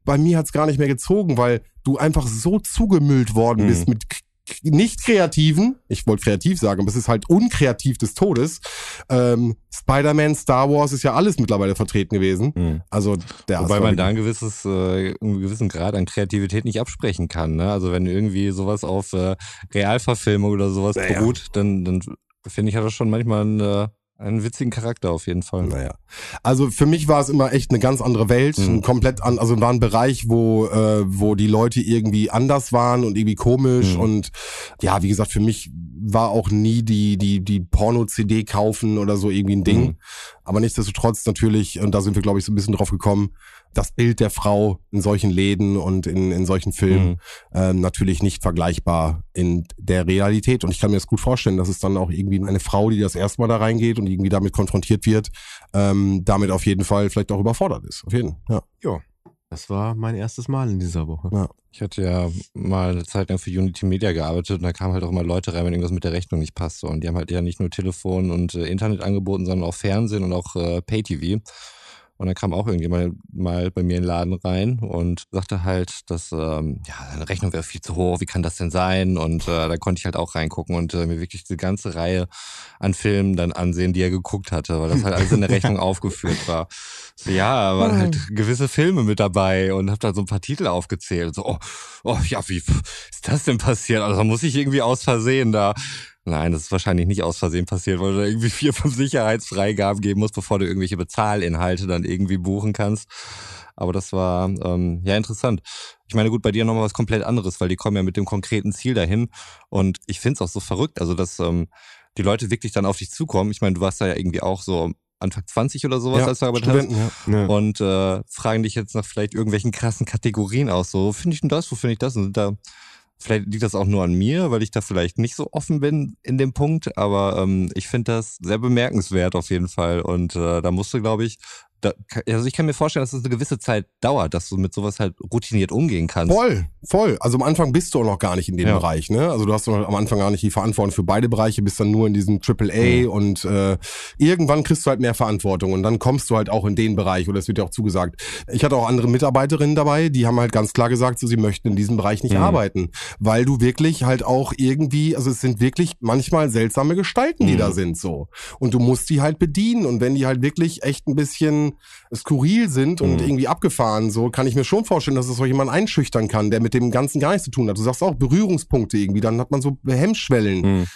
bei mir hat's gar nicht mehr gezogen, weil du einfach so zugemüllt worden mhm. bist mit nicht kreativen, ich wollte kreativ sagen, aber es ist halt unkreativ des Todes. Ähm, Spider-Man, Star Wars ist ja alles mittlerweile vertreten gewesen. Mhm. Also der Wobei man da ein gewisses, äh, einen gewissen Grad an Kreativität nicht absprechen kann. Ne? Also wenn irgendwie sowas auf äh, Realverfilmung oder sowas naja. beruht, dann, dann finde ich, hat das schon manchmal ein äh, einen witzigen Charakter auf jeden Fall. Naja. Also für mich war es immer echt eine ganz andere Welt, mhm. komplett an, also war ein Bereich, wo, äh, wo die Leute irgendwie anders waren und irgendwie komisch mhm. und ja, wie gesagt, für mich war auch nie die, die, die Porno-CD kaufen oder so irgendwie ein Ding. Mhm. Aber nichtsdestotrotz natürlich, und da sind wir, glaube ich, so ein bisschen drauf gekommen, das Bild der Frau in solchen Läden und in, in solchen Filmen mhm. ähm, natürlich nicht vergleichbar in der Realität. Und ich kann mir das gut vorstellen, dass es dann auch irgendwie eine Frau, die das erstmal da reingeht und irgendwie damit konfrontiert wird, ähm, damit auf jeden Fall vielleicht auch überfordert ist. Auf jeden Fall. Ja. ja. Das war mein erstes Mal in dieser Woche. Ja. Ich hatte ja mal eine Zeit lang für Unity Media gearbeitet und da kamen halt auch immer Leute rein, wenn irgendwas mit der Rechnung nicht passte. Und die haben halt ja nicht nur Telefon und äh, Internet angeboten, sondern auch Fernsehen und auch äh, Pay-TV. Und dann kam auch irgendjemand mal bei mir in den Laden rein und sagte halt, dass ähm, ja, seine Rechnung wäre viel zu hoch, wie kann das denn sein? Und äh, da konnte ich halt auch reingucken und äh, mir wirklich diese ganze Reihe an Filmen dann ansehen, die er geguckt hatte, weil das halt alles in der Rechnung *laughs* aufgeführt war. So, ja, waren halt gewisse Filme mit dabei und hab da so ein paar Titel aufgezählt. So, oh, oh ja, wie ist das denn passiert? Also da muss ich irgendwie aus Versehen da Nein, das ist wahrscheinlich nicht aus Versehen passiert, weil du da irgendwie *laughs* vier, fünf Sicherheitsfreigaben geben musst, bevor du irgendwelche Bezahlinhalte dann irgendwie buchen kannst. Aber das war ähm, ja interessant. Ich meine, gut, bei dir nochmal was komplett anderes, weil die kommen ja mit dem konkreten Ziel dahin. Und ich finde es auch so verrückt, also dass ähm, die Leute wirklich dann auf dich zukommen. Ich meine, du warst da ja irgendwie auch so Anfang 20 oder sowas, Ja, als du gearbeitet Studenten, hast. ja. Ja. Und äh, fragen dich jetzt nach vielleicht irgendwelchen krassen Kategorien aus. So, wo finde ich denn das? Wo finde ich das? Und sind da Vielleicht liegt das auch nur an mir, weil ich da vielleicht nicht so offen bin in dem Punkt, aber ähm, ich finde das sehr bemerkenswert auf jeden Fall. Und äh, da musst du, glaube ich, da, also ich kann mir vorstellen, dass es eine gewisse Zeit dauert, dass du mit sowas halt routiniert umgehen kannst. Voll, voll. Also am Anfang bist du auch noch gar nicht in dem Ja. Bereich, ne? Also du hast am Anfang gar nicht die Verantwortung für beide Bereiche, bist dann nur in diesem AAA Mhm. und äh, irgendwann kriegst du halt mehr Verantwortung und dann kommst du halt auch in den Bereich oder es wird ja auch zugesagt. Ich hatte auch andere Mitarbeiterinnen dabei, die haben halt ganz klar gesagt, so sie möchten in diesem Bereich nicht Mhm. arbeiten, weil du wirklich halt auch irgendwie, also es sind wirklich manchmal seltsame Gestalten, die Mhm. da sind so und du musst die halt bedienen und wenn die halt wirklich echt ein bisschen skurril sind und Mhm. irgendwie abgefahren, so kann ich mir schon vorstellen, dass es so jemand einschüchtern kann, der mit dem Ganzen gar nichts zu tun hat. Du sagst auch Berührungspunkte irgendwie, dann hat man so Hemmschwellen. Mhm.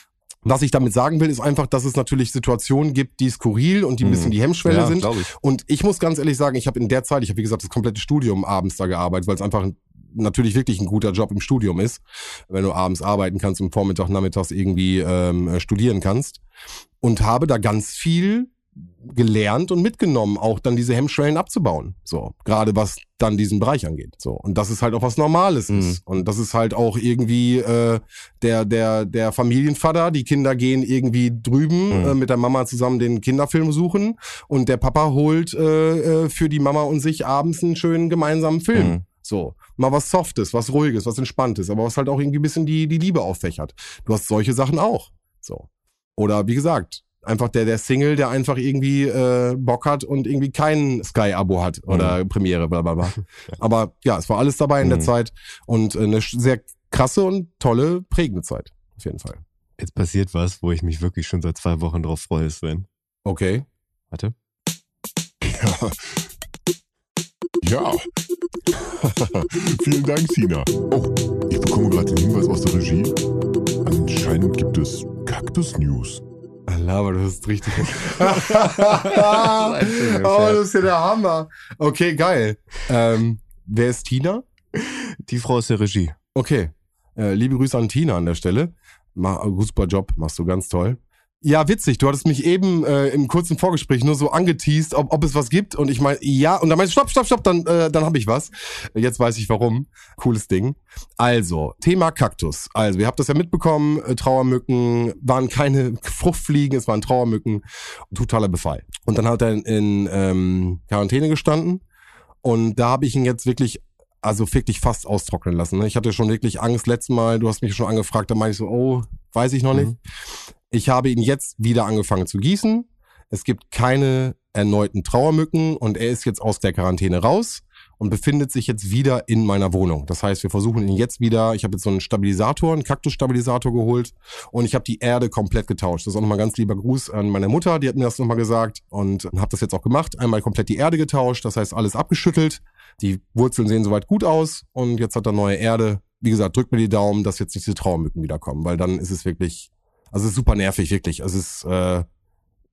Was ich damit sagen will, ist einfach, dass es natürlich Situationen gibt, die skurril und die ein Mhm. bisschen die Hemmschwelle Ja, sind. ich. Und ich muss ganz ehrlich sagen, ich habe in der Zeit, ich habe wie gesagt das komplette Studium abends da gearbeitet, weil es einfach ein- natürlich wirklich ein guter Job im Studium ist, wenn du abends arbeiten kannst und Vormittag, Nachmittags irgendwie ähm, äh, studieren kannst. Und habe da ganz viel gelernt und mitgenommen, auch dann diese Hemmschwellen abzubauen. So, gerade was dann diesen Bereich angeht. So und das ist halt auch was Normales Mhm. ist und das ist halt auch irgendwie äh, der der der Familienvater. Die Kinder gehen irgendwie drüben Mhm. äh, mit der Mama zusammen den Kinderfilm suchen und der Papa holt äh, äh, für die Mama und sich abends einen schönen gemeinsamen Film. Mhm. So, mal was Softes, was Ruhiges, was Entspanntes, aber was halt auch irgendwie ein bisschen die, die Liebe auffächert. Du hast solche Sachen auch. So. Oder wie gesagt, einfach der, der Single, der einfach irgendwie äh, Bock hat und irgendwie kein Sky-Abo hat oder Premiere, bla bla bla. *laughs* Aber ja, es war alles dabei in der Mhm. Zeit und äh, eine sehr krasse und tolle, prägende Zeit. Auf jeden Fall. Jetzt passiert was, wo ich mich wirklich schon seit zwei Wochen drauf freue, Sven. Okay. Warte. Ja. *laughs* *laughs* Vielen Dank, Sina. Oh, ich bekomme gerade den Hinweis aus der Regie. Anscheinend gibt es Kaktus-News. Aber das ist richtig. *laughs* *laughs* ein schöner oh, das ist ja der Hammer. Okay, geil. Ähm, wer ist Tina? Die Frau aus der Regie. Okay. Äh, liebe Grüße an Tina an der Stelle. Ma, super Job, machst du ganz toll. Ja, witzig. Du hattest mich eben äh, im kurzen Vorgespräch nur so angeteased, ob, ob es was gibt. Und ich meine, ja. Und dann meinst du, stopp, stopp, stopp, dann, äh, dann habe ich was. Jetzt weiß ich warum. Cooles Ding. Also, Thema Kaktus. Also, ihr habt das ja mitbekommen. Äh, Trauermücken waren keine *laughs* Fruchtfliegen, es waren Trauermücken. Totaler Befall. Und dann hat er in, ähm, Quarantäne gestanden. Und da habe ich ihn jetzt wirklich also wirklich fast austrocknen lassen. ne? Ich hatte schon wirklich Angst. Letztes Mal, du hast mich schon angefragt, da meinte ich so, oh, weiß ich noch Mhm. nicht. Ich habe ihn jetzt wieder angefangen zu gießen. Es gibt keine erneuten Trauermücken und er ist jetzt aus der Quarantäne raus und befindet sich jetzt wieder in meiner Wohnung. Das heißt, wir versuchen ihn jetzt wieder, ich habe jetzt so einen Stabilisator, einen Kaktusstabilisator geholt und ich habe die Erde komplett getauscht. Das ist auch nochmal ganz lieber Gruß an meine Mutter, die hat mir das nochmal gesagt und habe das jetzt auch gemacht. Einmal komplett die Erde getauscht, das heißt alles abgeschüttelt. Die Wurzeln sehen soweit gut aus und jetzt hat er neue Erde. Wie gesagt, drückt mir die Daumen, dass jetzt nicht diese Trauermücken wiederkommen, weil dann ist es wirklich, also es ist super nervig, wirklich. Es ist, äh,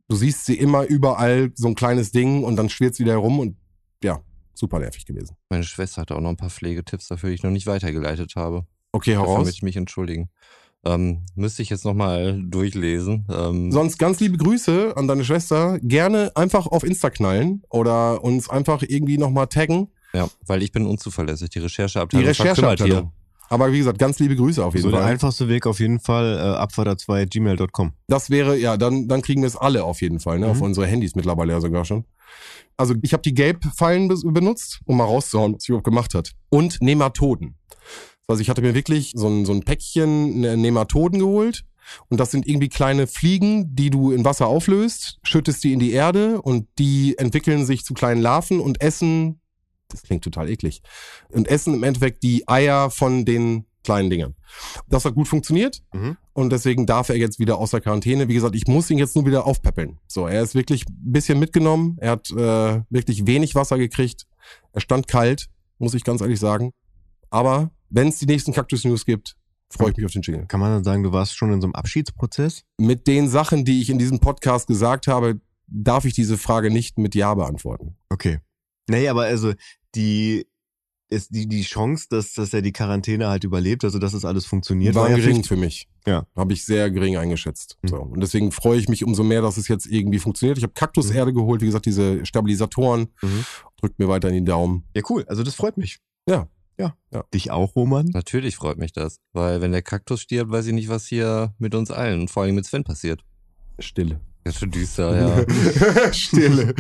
du siehst sie immer überall, so ein kleines Ding und dann schwirrt sie wieder herum und ja, super nervig gewesen. Meine Schwester hatte auch noch ein paar Pflegetipps dafür, die ich noch nicht weitergeleitet habe. Okay, Dafür heraus. möchte ich mich entschuldigen. Ähm, müsste ich jetzt nochmal durchlesen. Ähm, Sonst ganz liebe Grüße an deine Schwester. Gerne einfach auf Insta knallen oder uns einfach irgendwie nochmal taggen. Ja, weil ich bin unzuverlässig. Die Die Rechercheabteilung verkümmert Rechercheabteilung. Aber wie gesagt, ganz liebe Grüße auf jeden So der Fall. einfachste Weg auf jeden Fall, äh, abfader2gmail.com. Das wäre, ja, dann, dann kriegen wir es alle auf jeden Fall, ne? Auf Mhm. unsere Handys mittlerweile ja sogar schon. Also ich habe die Gelb-Fallen be- benutzt, um mal rauszuhauen, was sie überhaupt gemacht hat. Und Nematoden. Also ich hatte mir wirklich so ein, so ein Päckchen Ne- Nematoden geholt Und das sind irgendwie kleine Fliegen, die du in Wasser auflöst, schüttest die in die Erde und die entwickeln sich zu kleinen Larven und essen, das klingt total eklig, und essen im Endeffekt die Eier von den kleinen Dingern. Das hat gut funktioniert Mhm. und deswegen darf er jetzt wieder aus der Quarantäne. Wie gesagt, ich muss ihn jetzt nur wieder aufpäppeln. So, er ist wirklich ein bisschen mitgenommen. Er hat äh, wirklich wenig Wasser gekriegt. Er stand kalt, muss ich ganz ehrlich sagen. Aber wenn es die nächsten Cactus News gibt, freue ich mich auf den Jingle. Kann man dann sagen, du warst schon in so einem Abschiedsprozess? Mit den Sachen, die ich in diesem Podcast gesagt habe, darf ich diese Frage nicht mit Ja beantworten. Okay. Nee, aber also die ist die, die Chance, dass, dass er die Quarantäne halt überlebt, also dass es alles funktioniert, war ja gering für mich. Ja. Habe ich sehr gering eingeschätzt. Mhm. So. Und deswegen freue ich mich umso mehr, dass es jetzt irgendwie funktioniert. Ich habe Kaktuserde geholt, wie gesagt, diese Stabilisatoren. Mhm. Drückt mir weiter in die Daumen. Ja, cool. Also das freut mich. Ja. Ja. Ja. Dich auch, Roman? Natürlich freut mich das, weil wenn der Kaktus stirbt, weiß ich nicht, was hier mit uns allen und vor allem mit Sven passiert. Stille. Ganz schön düster, ja. *laughs* Stille.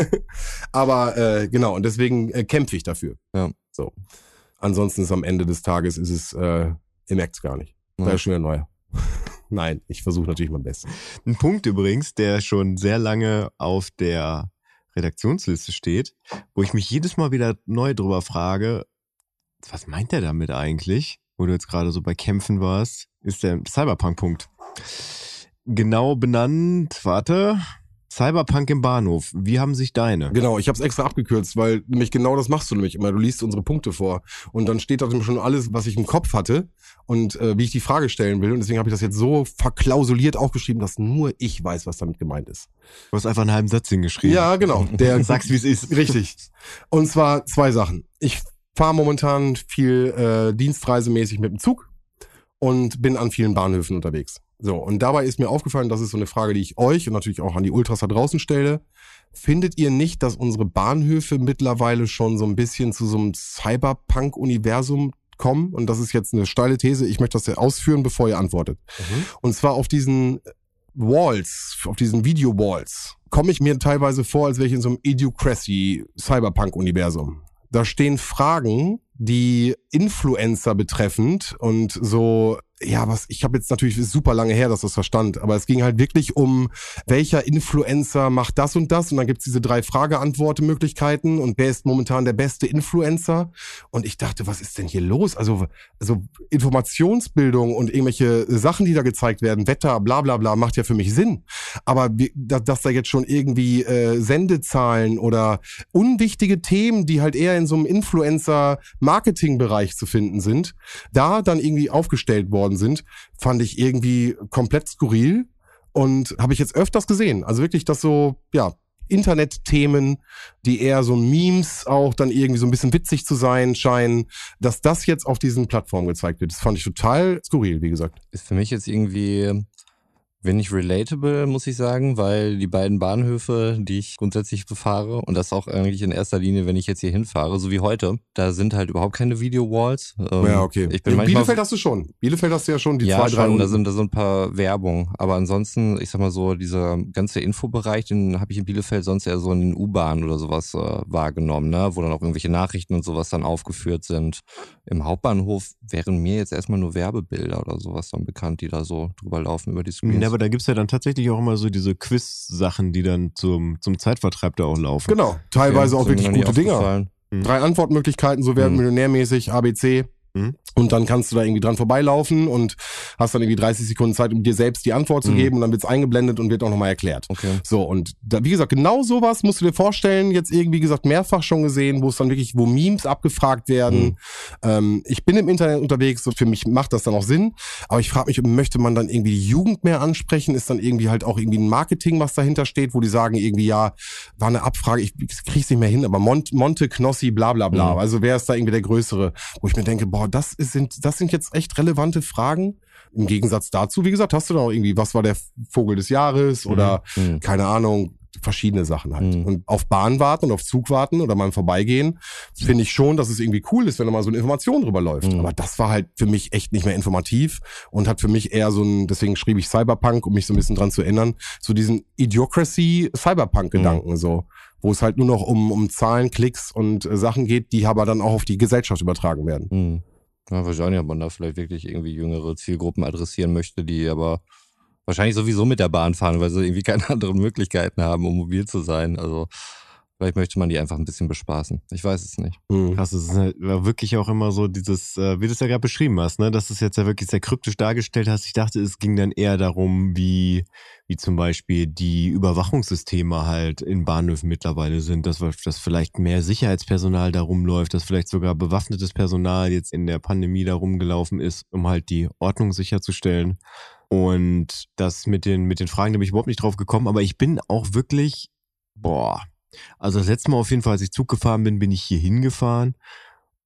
*laughs* Aber äh, genau, und deswegen äh, kämpfe ich dafür. Ja. So. Ansonsten ist am Ende des Tages ist es, äh, ihr merkt es gar nicht. Da Ja. ist schon wieder neuer. *laughs* Nein, ich versuche natürlich mein Bestes. Ein Punkt übrigens, der schon sehr lange auf der Redaktionsliste steht, wo ich mich jedes Mal wieder neu drüber frage, was meint er damit eigentlich? Wo du jetzt gerade so bei Kämpfen warst, ist der Cyberpunk-Punkt. Genau benannt, warte, Cyberpunk im Bahnhof. Wie haben sich deine? Genau, ich habe es extra abgekürzt, weil nämlich genau das machst du nämlich immer. Du liest unsere Punkte vor und dann steht da schon alles, was ich im Kopf hatte und äh, wie ich die Frage stellen will. Und deswegen habe ich das jetzt so verklausuliert aufgeschrieben, dass nur ich weiß, was damit gemeint ist. Du hast einfach einen halben Satz hingeschrieben. Ja, genau. Der *laughs* Sag's, wie es ist. Richtig. Und zwar zwei Sachen. Ich fahre momentan viel äh, dienstreisemäßig mit dem Zug und bin an vielen Bahnhöfen unterwegs. So, und dabei ist mir aufgefallen, das ist so eine Frage, die ich euch und natürlich auch an die Ultras da draußen stelle. Findet ihr nicht, dass unsere Bahnhöfe mittlerweile schon so ein bisschen zu so einem Cyberpunk-Universum kommen? Und das ist jetzt eine steile These. Ich möchte das ja ausführen, bevor ihr antwortet. Und zwar auf diesen Walls, auf diesen Video-Walls, komme ich mir teilweise vor, als wäre ich in so einem Idiocracy Cyberpunk-Universum. Da stehen Fragen, die Influencer betreffend und so, ja, was, ich habe jetzt natürlich super lange her, dass das verstand, aber es ging halt wirklich um, welcher Influencer macht das und das und dann gibt's diese drei Frage-Antwort-Möglichkeiten und wer ist momentan der beste Influencer und ich dachte, was ist denn hier los? Also, also Informationsbildung und irgendwelche Sachen, die da gezeigt werden, Wetter, bla bla bla, macht ja für mich Sinn. Aber dass, dass da jetzt schon irgendwie äh, Sendezahlen oder unwichtige Themen, die halt eher in so einem Influencer-Marketing-Bereich zu finden sind, da dann irgendwie aufgestellt worden sind, fand ich irgendwie komplett skurril und habe ich jetzt öfters gesehen. Also wirklich, dass so, ja, Internetthemen, die eher so Memes auch dann irgendwie so ein bisschen witzig zu sein scheinen, dass das jetzt auf diesen Plattformen gezeigt wird. Das fand ich total skurril, wie gesagt. Ist für mich jetzt irgendwie wenig relatable, muss ich sagen, weil die beiden Bahnhöfe, die ich grundsätzlich befahre, und das auch eigentlich in erster Linie, wenn ich jetzt hier hinfahre, so wie heute, da sind halt überhaupt keine Video-Walls. Ähm, ja, okay. Ich bin In manchmal Bielefeld hast du schon. Bielefeld hast du ja schon die ja, zwei, drei. schon, da sind, da sind ein paar Werbung. Aber ansonsten, ich sag mal so, dieser ganze Infobereich, den habe ich in Bielefeld sonst eher so in den U-Bahnen oder sowas äh, wahrgenommen, ne? wo dann auch irgendwelche Nachrichten und sowas dann aufgeführt sind. Im Hauptbahnhof wären mir jetzt erstmal nur Werbebilder oder sowas dann bekannt, die da so drüber laufen über die Screens. Ja, aber da gibt's ja dann tatsächlich auch immer so diese Quiz-Sachen, die dann zum, zum Zeitvertreib da auch laufen. Genau, teilweise Okay, auch wirklich gute Dinger. Drei Antwortmöglichkeiten, so werden Mhm. millionärmäßig, ABC. Mhm. Und dann kannst du da irgendwie dran vorbeilaufen und hast dann irgendwie 30 Sekunden Zeit, um dir selbst die Antwort zu Mhm. geben und dann wird's eingeblendet und wird auch nochmal erklärt. Okay. So, und da, wie gesagt, genau sowas musst du dir vorstellen, jetzt irgendwie wie gesagt mehrfach schon gesehen, wo es dann wirklich, wo Memes abgefragt werden. Mhm. Ähm, ich bin im Internet unterwegs, so für mich macht das dann auch Sinn, aber ich frage mich, möchte man dann irgendwie die Jugend mehr ansprechen? Ist dann irgendwie halt auch irgendwie ein Marketing, was dahinter steht, wo die sagen irgendwie, ja, war eine Abfrage, ich krieg's nicht mehr hin, aber Mont, Monte, Knossi, bla bla bla. Mhm. Also wer ist da irgendwie der Größere? Wo ich mir denke, boah, das ist, sind, das sind jetzt echt relevante Fragen. Im Gegensatz dazu, wie gesagt, hast du da auch irgendwie, was war der Vogel des Jahres oder Mhm. keine Ahnung, verschiedene Sachen halt. Mhm. Und auf Bahn warten und auf Zug warten oder mal im Vorbeigehen, finde ich schon, dass es irgendwie cool ist, wenn da mal so eine Information drüber läuft. Mhm. Aber das war halt für mich echt nicht mehr informativ und hat für mich eher so ein, deswegen schrieb ich Cyberpunk, um mich so ein bisschen dran zu erinnern, so diesen Idiocracy-Cyberpunk-Gedanken so. Wo es halt nur noch um, um Zahlen, Klicks und äh, Sachen geht, die aber dann auch auf die Gesellschaft übertragen werden. Ja, wahrscheinlich, ob man da vielleicht wirklich irgendwie jüngere Zielgruppen adressieren möchte, die aber wahrscheinlich sowieso mit der Bahn fahren, weil sie irgendwie keine *laughs* anderen Möglichkeiten haben, um mobil zu sein. Also vielleicht möchte man die einfach ein bisschen bespaßen. Ich weiß es nicht. Mhm. Krass, es ist halt wirklich auch immer so dieses, äh, wie du es ja gerade beschrieben hast, ne, dass du es jetzt ja wirklich sehr kryptisch dargestellt hast. Ich dachte, es ging dann eher darum, wie, wie zum Beispiel die Überwachungssysteme halt in Bahnhöfen mittlerweile sind, dass, dass vielleicht mehr Sicherheitspersonal da rumläuft, dass vielleicht sogar bewaffnetes Personal jetzt in der Pandemie da rumgelaufen ist, um halt die Ordnung sicherzustellen. Und das mit den, mit den Fragen, da bin ich überhaupt nicht drauf gekommen, aber ich bin auch wirklich, boah, also das letzte Mal auf jeden Fall, als ich Zug gefahren bin, bin ich hier hingefahren.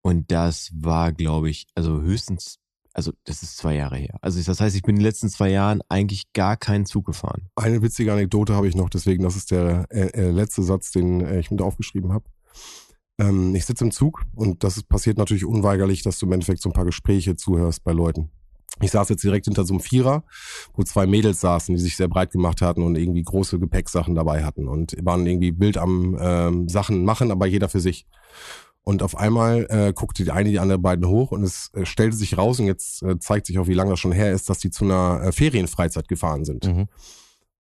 Und das war, glaube ich, also höchstens, also das ist zwei Jahre her. Also das heißt, ich bin in den letzten zwei Jahren eigentlich gar keinen Zug gefahren. Eine witzige Anekdote habe ich noch, deswegen, das ist der äh, äh, letzte Satz, den äh, ich mit aufgeschrieben habe. Ähm, ich sitze im Zug und das passiert natürlich unweigerlich, dass du im Endeffekt so ein paar Gespräche zuhörst bei Leuten. Ich saß jetzt direkt hinter so einem Vierer, wo zwei Mädels saßen, die sich sehr breit gemacht hatten und irgendwie große Gepäcksachen dabei hatten und waren irgendwie wild am ähm, Sachen machen, aber jeder für sich. Und auf einmal äh, guckte die eine die andere beiden hoch und es äh, stellte sich raus und jetzt äh, zeigt sich auch, wie lange das schon her ist, dass die zu einer äh, Ferienfreizeit gefahren sind. Mhm.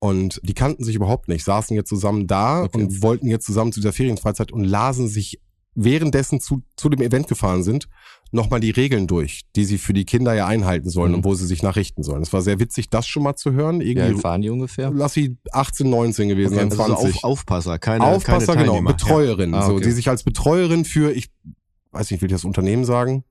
Und die kannten sich überhaupt nicht, saßen jetzt zusammen da Okay. und wollten jetzt zusammen zu dieser Ferienfreizeit und lasen sich währenddessen zu, zu dem Event gefahren sind, nochmal die Regeln durch, die sie für die Kinder ja einhalten sollen Mhm. und wo sie sich nachrichten sollen. Es war sehr witzig, das schon mal zu hören. Wie alt Irgendwie, fahren die ungefähr? lass sie 18, 19 gewesen sein, Also so 20. auf, Aufpasser, keine, Aufpasser, keine genau. Betreuerin, Ja. Ah, so, okay. die sich als Betreuerin für, ich weiß nicht, will ich das Unternehmen sagen?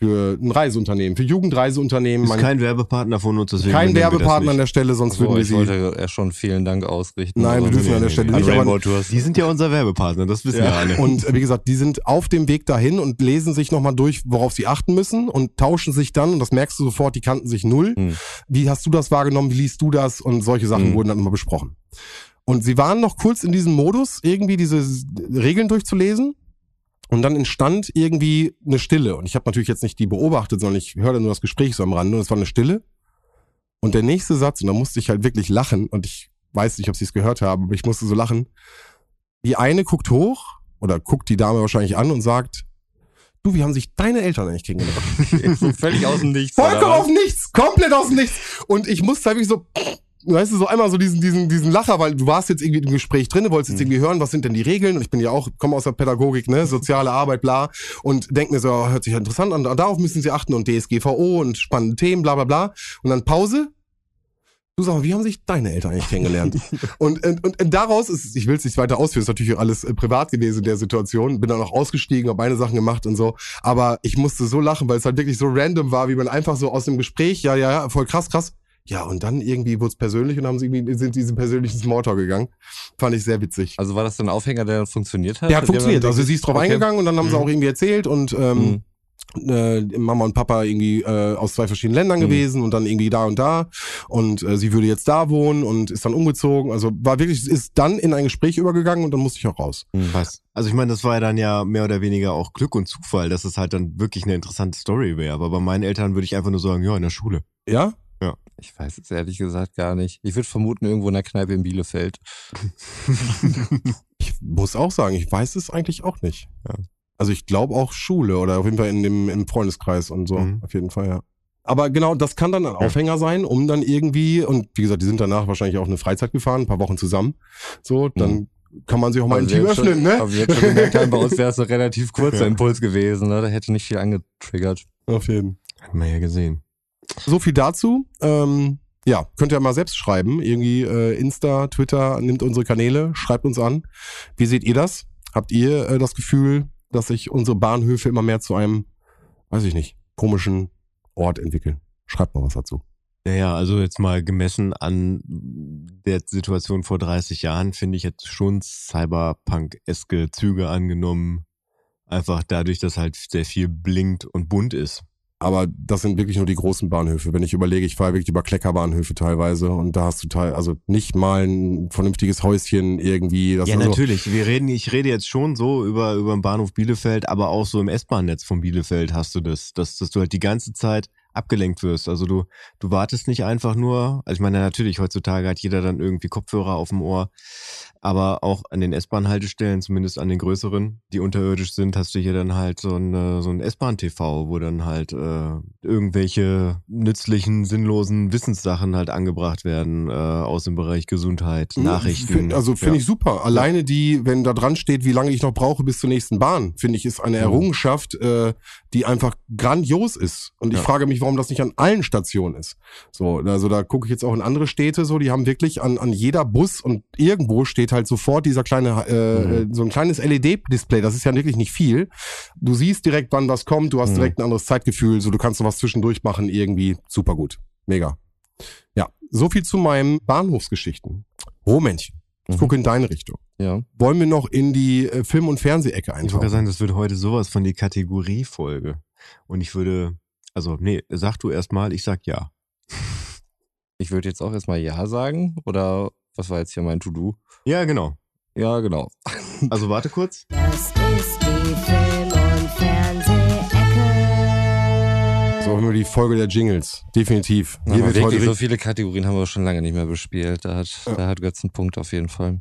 Für ein Reiseunternehmen, für Jugendreiseunternehmen. Ist Man- kein Werbepartner von uns, deswegen kein Werbepartner an der Stelle, sonst So, würden wir ich sie. wollte ja schon vielen Dank ausrichten. Nein, wir aber- dürfen an der Stelle An nicht, aber-. Die sind ja unser Werbepartner, das wissen Ja. wir alle. Und wie gesagt, die sind auf dem Weg dahin und lesen sich nochmal durch, worauf sie achten müssen und tauschen sich dann, und das merkst du sofort, die kannten sich null. Hm. Wie hast du das wahrgenommen? Wie liest du das? Und solche Sachen Hm. wurden dann immer besprochen. Und sie waren noch kurz in diesem Modus, irgendwie diese Regeln durchzulesen. Und dann entstand irgendwie eine Stille. Und ich habe natürlich jetzt nicht die beobachtet, sondern ich hörte nur das Gespräch so am Rande und es war eine Stille. Und der nächste Satz, und da musste ich halt wirklich lachen, und ich weiß nicht, ob sie es gehört haben, aber ich musste so lachen. Die eine guckt hoch oder guckt die Dame wahrscheinlich an und sagt, du, wie haben sich deine Eltern eigentlich kennengelernt? *laughs* So völlig aus dem Nichts. Vollkommen aus dem Nichts, komplett aus dem Nichts. Und ich musste halt wirklich so, weißt du, so einmal so diesen, diesen, diesen Lacher, weil du warst jetzt irgendwie im Gespräch drin, du wolltest jetzt irgendwie hören, was sind denn die Regeln? Und ich bin ja auch, komme aus der Pädagogik, ne, soziale Arbeit, bla. Und denk mir so, oh, hört sich ja interessant an, darauf müssen sie achten und DSGVO und spannende Themen, bla, bla, bla. Und dann Pause. Du sag mal, wie haben sich deine Eltern eigentlich kennengelernt? *laughs* und, und, und, und daraus ist, ich will es nicht weiter ausführen, ist natürlich alles äh, privat gewesen in der Situation. Bin dann auch ausgestiegen, habe meine Sachen gemacht und so. Aber ich musste so lachen, weil es halt wirklich so random war, wie man einfach so aus dem Gespräch, ja, ja, ja, voll krass, krass. Ja, und dann irgendwie wurde es persönlich und haben sie irgendwie, sind diesen persönlichen Smalltalk gegangen. Fand ich sehr witzig. Also war das dann ein Aufhänger, der dann funktioniert hat? Der hat funktioniert. Also sie ist drauf Okay. eingegangen und dann haben sie Mhm. auch irgendwie erzählt und ähm, äh, Mama und Papa irgendwie äh, aus zwei verschiedenen Ländern Mhm. gewesen und dann irgendwie da und da und äh, sie würde jetzt da wohnen und ist dann umgezogen. Also war wirklich, ist dann in ein Gespräch übergegangen und dann musste ich auch raus. Was? Also ich meine, das war ja dann ja mehr oder weniger auch Glück und Zufall, dass es halt dann wirklich eine interessante Story wäre. Aber bei meinen Eltern würde ich einfach nur sagen, ja, in der Schule. Ja? Ich weiß es ehrlich gesagt gar nicht. Ich würde vermuten, irgendwo in der Kneipe in Bielefeld. *laughs* Ich muss auch sagen, ich weiß es eigentlich auch nicht. Ja. Also ich glaube auch Schule oder auf jeden Fall in dem im Freundeskreis und so. Mhm. Auf jeden Fall, ja. Aber genau, das kann dann ein Aufhänger sein, um dann irgendwie, und wie gesagt, die sind danach wahrscheinlich auch eine Freizeit gefahren, ein paar Wochen zusammen. So, dann kann man sich auch mal ein Team wir haben öffnen, schon, ne? Aber wir jetzt schon gemerkt haben, bei uns wäre es ein relativ kurzer Ja. Impuls gewesen. Ne? Da hätte nicht viel angetriggert. Auf jeden Hat man ja gesehen. So viel dazu. Ähm, ja, könnt ihr mal selbst schreiben. Irgendwie äh, Insta, Twitter, nimmt unsere Kanäle, schreibt uns an. Wie seht ihr das? Habt ihr äh, das Gefühl, dass sich unsere Bahnhöfe immer mehr zu einem, weiß ich nicht, komischen Ort entwickeln? Schreibt mal was dazu. Naja, also jetzt mal gemessen an der Situation vor 30 Jahren finde ich jetzt schon Cyberpunk-eske Züge angenommen. Einfach dadurch, dass halt sehr viel blinkt und bunt ist. Aber das sind wirklich nur die großen Bahnhöfe. Wenn ich überlege, ich fahre wirklich über Kleckerbahnhöfe teilweise und da hast du teil, also nicht mal ein vernünftiges Häuschen irgendwie. Das ja, also, natürlich. Wir reden, ich rede jetzt schon so über, über den Bahnhof Bielefeld, aber auch so im S-Bahn-Netz von Bielefeld hast du das, dass, dass du halt die ganze Zeit abgelenkt wirst. Also du, du wartest nicht einfach nur, also ich meine, natürlich, heutzutage hat jeder dann irgendwie Kopfhörer auf dem Ohr, aber auch an den S-Bahn-Haltestellen, zumindest an den größeren, die unterirdisch sind, hast du hier dann halt so ein, so ein S-Bahn-TV, wo dann halt äh, irgendwelche nützlichen, sinnlosen Wissenssachen halt angebracht werden äh, aus dem Bereich Gesundheit, Nachrichten. Find, also finde Ja. ich super. Alleine die, wenn da dran steht, wie lange ich noch brauche bis zur nächsten Bahn, finde ich, ist eine Errungenschaft, äh, die einfach grandios ist. Und ich Ja. frage mich, warum das nicht an allen Stationen ist. So, also da gucke ich jetzt auch in andere Städte so, die haben wirklich an, an jeder Bus und irgendwo steht halt sofort dieser kleine, äh, äh, so ein kleines LED-Display, das ist ja wirklich nicht viel. Du siehst direkt, wann was kommt, du hast Mhm. direkt ein anderes Zeitgefühl, so du kannst noch was zwischendurch machen, irgendwie super gut. Mega. Ja, so viel zu meinen Bahnhofsgeschichten. Rohmännchen, ich Mhm. gucke in deine Richtung. Ja. Wollen wir noch in die äh, Film- und Fernsehecke Ich eintauchen? gerade sagen, das wird heute sowas von die Kategoriefolge. Und ich würde, also nee, sag du erst mal, ich sag ja. Ich würde jetzt auch erstmal Ja sagen. Oder was war jetzt hier mein To-Do? Ja, genau. Ja, genau. Also warte kurz. Das ist die Film- und Fernsehecke. so haben wir die Folge der Jingles. Definitiv. Hier wird wirklich, heute so viele Kategorien haben wir schon lange nicht mehr bespielt. Da hat, Ja. da hat Götz einen Punkt auf jeden Fall.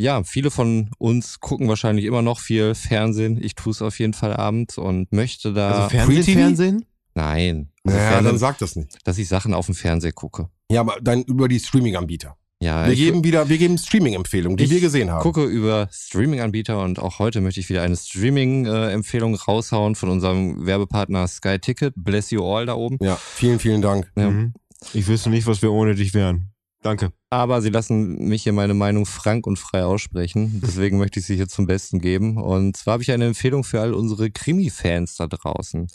Ja, viele von uns gucken wahrscheinlich immer noch viel Fernsehen. Ich tue es auf jeden Fall abends und möchte da. Also Fernsehen? Fernsehen? Nein. Also ja, Fernsehen, dann sag das nicht. dass ich Sachen auf dem Fernseher gucke. Ja, aber dann über die Streaming-Anbieter. Ja, Wir ich geben wieder, wir geben Streaming-Empfehlungen, die Ich wir gesehen haben. gucke über Streaming-Anbieter und auch heute möchte ich wieder eine Streaming-Empfehlung raushauen von unserem Werbepartner Sky Ticket. Bless you all da oben. Ja, vielen, vielen Dank. Ja. Mhm. Ich wüsste nicht, was wir ohne dich wären. Danke. Aber sie lassen mich hier meine Meinung frank und frei aussprechen. *laughs* Deswegen möchte ich sie hier zum Besten geben. Und zwar habe ich eine Empfehlung für all unsere Krimi-Fans da draußen.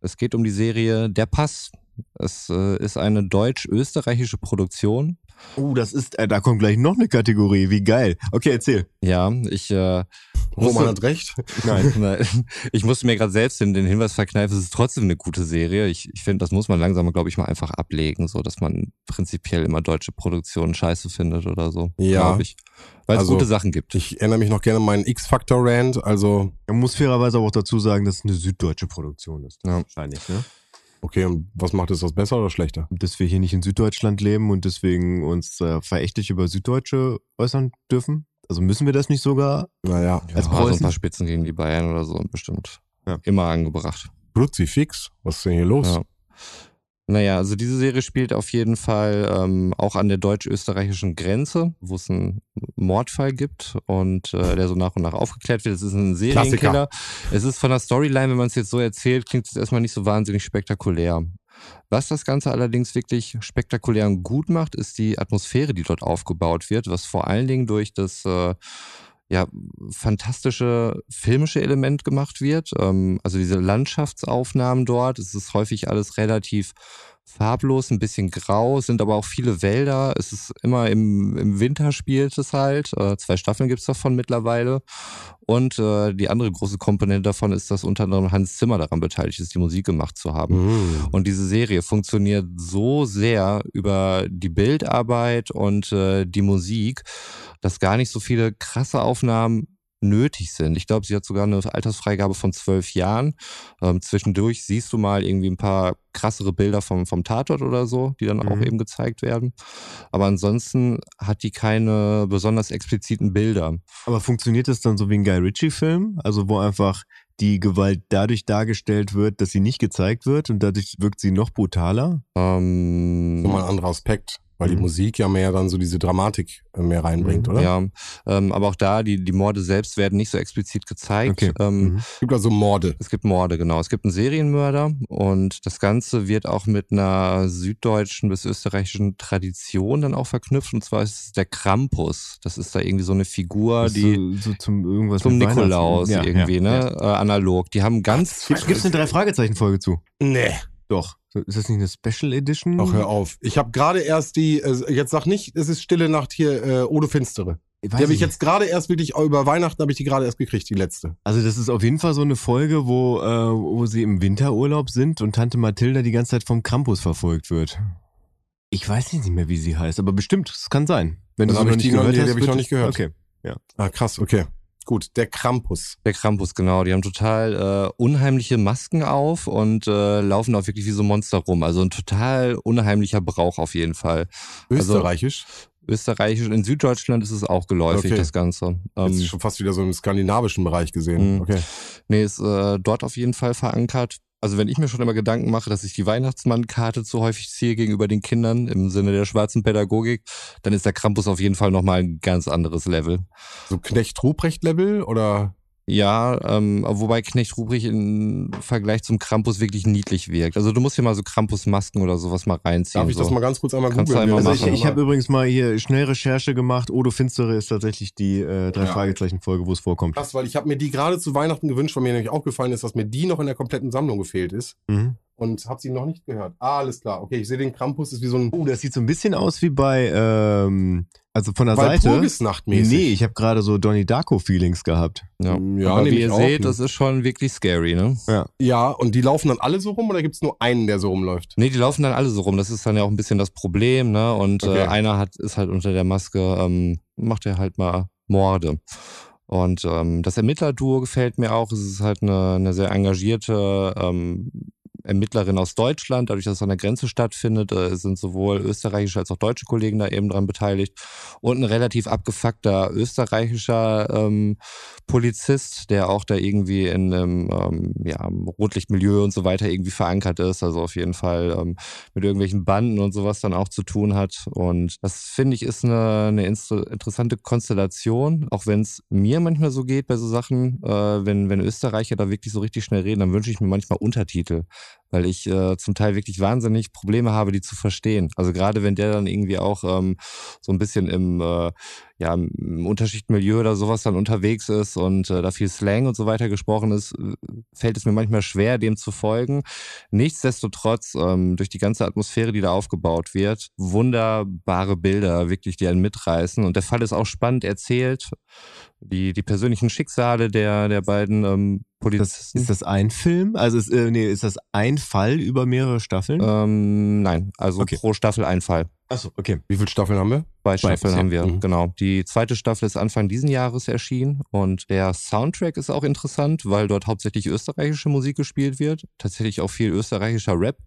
Es geht um die Serie Der Pass. Es äh, ist eine deutsch-österreichische Produktion. Oh, das ist, äh, da kommt gleich noch eine Kategorie. Wie geil. Okay, erzähl. Ja, ich äh, Roman hat recht. *laughs* Nein. Nein, ich musste mir gerade selbst den, den Hinweis verkneifen, es ist trotzdem eine gute Serie. Ich, ich finde, das muss man langsam, glaube ich, mal einfach ablegen, so dass man prinzipiell immer deutsche Produktionen scheiße findet oder so. Ja. ich. Weil es Also, gute Sachen gibt. Ich erinnere mich noch gerne an meinen X-Factor-Rant. Also, Man muss fairerweise aber auch dazu sagen, dass es eine süddeutsche Produktion ist. Ja. Wahrscheinlich, ne? okay, und was macht es das besser oder schlechter? Dass wir hier nicht in Süddeutschland leben und deswegen uns äh, verächtlich über Süddeutsche äußern dürfen. Also müssen wir das nicht sogar? Naja, Ja, als so ein Preußen? paar Spitzen gegen die Bayern oder so bestimmt. Ja. Immer angebracht. Kruzifix, was ist denn hier los? Ja. Naja, also diese Serie spielt auf jeden Fall ähm, auch an der deutsch-österreichischen Grenze, wo es einen Mordfall gibt und äh, der so nach und nach aufgeklärt wird. Es ist ein Serienkiller. Es ist von der Storyline, wenn man es jetzt so erzählt, klingt es erstmal nicht so wahnsinnig spektakulär. Was das Ganze allerdings wirklich spektakulär und gut macht, ist die Atmosphäre, die dort aufgebaut wird, was vor allen Dingen durch das äh, ja, fantastische filmische Element gemacht wird. Ähm, also diese Landschaftsaufnahmen dort, es ist häufig alles relativ farblos, ein bisschen grau, es sind aber auch viele Wälder. Es ist immer im, im Winter spielt es halt. Äh, zwei Staffeln gibt's davon mittlerweile. Und äh, die andere große Komponente davon ist, dass unter anderem Hans Zimmer daran beteiligt ist, die Musik gemacht zu haben. Mhm. Und diese Serie funktioniert so sehr über die Bildarbeit und äh, die Musik, dass gar nicht so viele krasse Aufnahmen nötig sind. Ich glaube, sie hat sogar eine Altersfreigabe von zwölf Jahren. Ähm, zwischendurch siehst du mal irgendwie ein paar krassere Bilder vom, vom Tatort oder so, die dann auch Mhm. eben gezeigt werden. Aber ansonsten hat die keine besonders expliziten Bilder. Aber funktioniert das dann so wie ein Guy Ritchie-Film? Also wo einfach die Gewalt dadurch dargestellt wird, dass sie nicht gezeigt wird und dadurch wirkt sie noch brutaler? Ähm, Nochmal ein anderer Aspekt, weil die Mhm. Musik ja mehr dann so diese Dramatik äh, mehr reinbringt, Mhm. oder? Ja, ähm, aber auch da, die, die Morde selbst werden nicht so explizit gezeigt. Okay. Ähm, Mhm. Es gibt also Morde. Es gibt Morde, genau. Es gibt einen Serienmörder und das Ganze wird auch mit einer süddeutschen bis österreichischen Tradition dann auch verknüpft. Und zwar ist es der Krampus. Das ist da irgendwie so eine Figur, die so, so zum irgendwas zum Nikolaus Ja, irgendwie, ja, ne? Äh, analog. Die haben ganz Gibt es eine Drei-Fragezeichen-Folge zu? Nee. Doch. Ist das nicht eine Special Edition? Ach, hör auf. Ich habe gerade erst die, äh, jetzt sag nicht, es ist Stille Nacht hier, äh, Odo Finstere. Ich Die weiß habe ich nicht. jetzt gerade erst wirklich, über Weihnachten habe ich die gerade erst gekriegt, die letzte. Also das ist auf jeden Fall so eine Folge, wo, äh, wo sie im Winterurlaub sind und Tante Mathilda die ganze Zeit vom Campus verfolgt wird. Ich weiß nicht mehr, wie sie heißt, aber bestimmt, es kann sein. Wenn Dann du hab sie ich die noch- die hab ich noch nicht gehört. Okay. Ah, krass, okay. Gut, der Krampus. Der Krampus, genau. Die haben total äh, unheimliche Masken auf und äh, laufen auch wirklich wie so Monster rum. Also ein total unheimlicher Brauch auf jeden Fall. Also- Österreichisch. Österreichisch, in Süddeutschland ist es auch geläufig, Okay. das Ganze. Jetzt Ähm, schon fast wieder so im skandinavischen Bereich gesehen. Mhm. Okay. nee, ist äh, dort auf jeden Fall verankert. Also wenn ich mir schon immer Gedanken mache, dass ich die Weihnachtsmannkarte zu häufig ziehe gegenüber den Kindern im Sinne der schwarzen Pädagogik, dann ist der Krampus auf jeden Fall nochmal ein ganz anderes Level. So Knecht-Ruprecht-Level oder? Ja, ähm, wobei Knecht Ruprecht im Vergleich zum Krampus wirklich niedlich wirkt. Also du musst hier mal so Krampusmasken oder sowas mal reinziehen. Darf ich so. das mal ganz kurz einmal Kannst googeln? einmal Also machen ich, ich habe übrigens mal hier schnell Recherche gemacht. Odo Finstere ist tatsächlich die äh, drei Ja. Fragezeichen Folge, wo es vorkommt. Krass, weil ich habe mir die gerade zu Weihnachten gewünscht, weil mir nämlich aufgefallen ist, dass mir die noch in der kompletten Sammlung gefehlt ist. Mhm. Und habe sie noch nicht gehört. Ah, alles klar. Okay, ich sehe den Krampus, ist wie so ein Oh, das sieht so ein bisschen aus wie bei, ähm, also von der Seite. Nee, ich habe gerade so Donnie Darko Feelings gehabt. Ja, Ja, Aber wie ihr seht, das ist schon wirklich scary, ne? Ja, und die laufen dann alle so rum oder gibt's nur einen, der so rumläuft? Nee, die laufen dann alle so rum. Das ist dann ja auch ein bisschen das Problem, ne? Und Okay. äh, einer hat ist halt unter der Maske, ähm, macht er halt mal Morde. Und ähm, das Ermittlerduo gefällt mir auch. Es ist halt eine, eine sehr engagierte ähm, Ermittlerin aus Deutschland. Dadurch, dass es an der Grenze stattfindet, äh, sind sowohl österreichische als auch deutsche Kollegen da eben dran beteiligt. Und ein relativ abgefuckter österreichischer ähm, Polizist, der auch da irgendwie in einem ähm, ja, Rotlichtmilieu und so weiter irgendwie verankert ist. Also auf jeden Fall ähm, mit irgendwelchen Banden und sowas dann auch zu tun hat. Und das finde ich ist eine, eine interessante Konstellation, auch wenn es mir manchmal so geht bei so Sachen, äh, wenn, wenn Österreicher da wirklich so richtig schnell reden, dann wünsche ich mir manchmal Untertitel, weil ich äh, zum Teil wirklich wahnsinnig Probleme habe, die zu verstehen. Also gerade wenn der dann irgendwie auch ähm, so ein bisschen im äh, ja, im Unterschichtmilieu oder sowas dann unterwegs ist und äh, da viel Slang und so weiter gesprochen ist, äh, fällt es mir manchmal schwer, dem zu folgen. Nichtsdestotrotz, ähm, durch die ganze Atmosphäre, die da aufgebaut wird, wunderbare Bilder, wirklich, die einen mitreißen. Und der Fall ist auch spannend erzählt. Die, die persönlichen Schicksale der, der beiden ähm, Polizisten. ist das ein Film? Also ist, äh, nee, ist das ein Fall über mehrere Staffeln? ähm, nein, also Okay. pro Staffel ein Fall. Achso, okay. Wie viele Staffeln haben wir? Zwei Staffeln haben wir, Mhm. genau. Die zweite Staffel ist Anfang diesen Jahres erschienen und der Soundtrack ist auch interessant, weil dort hauptsächlich österreichische Musik gespielt wird. Tatsächlich auch viel österreichischer Rap,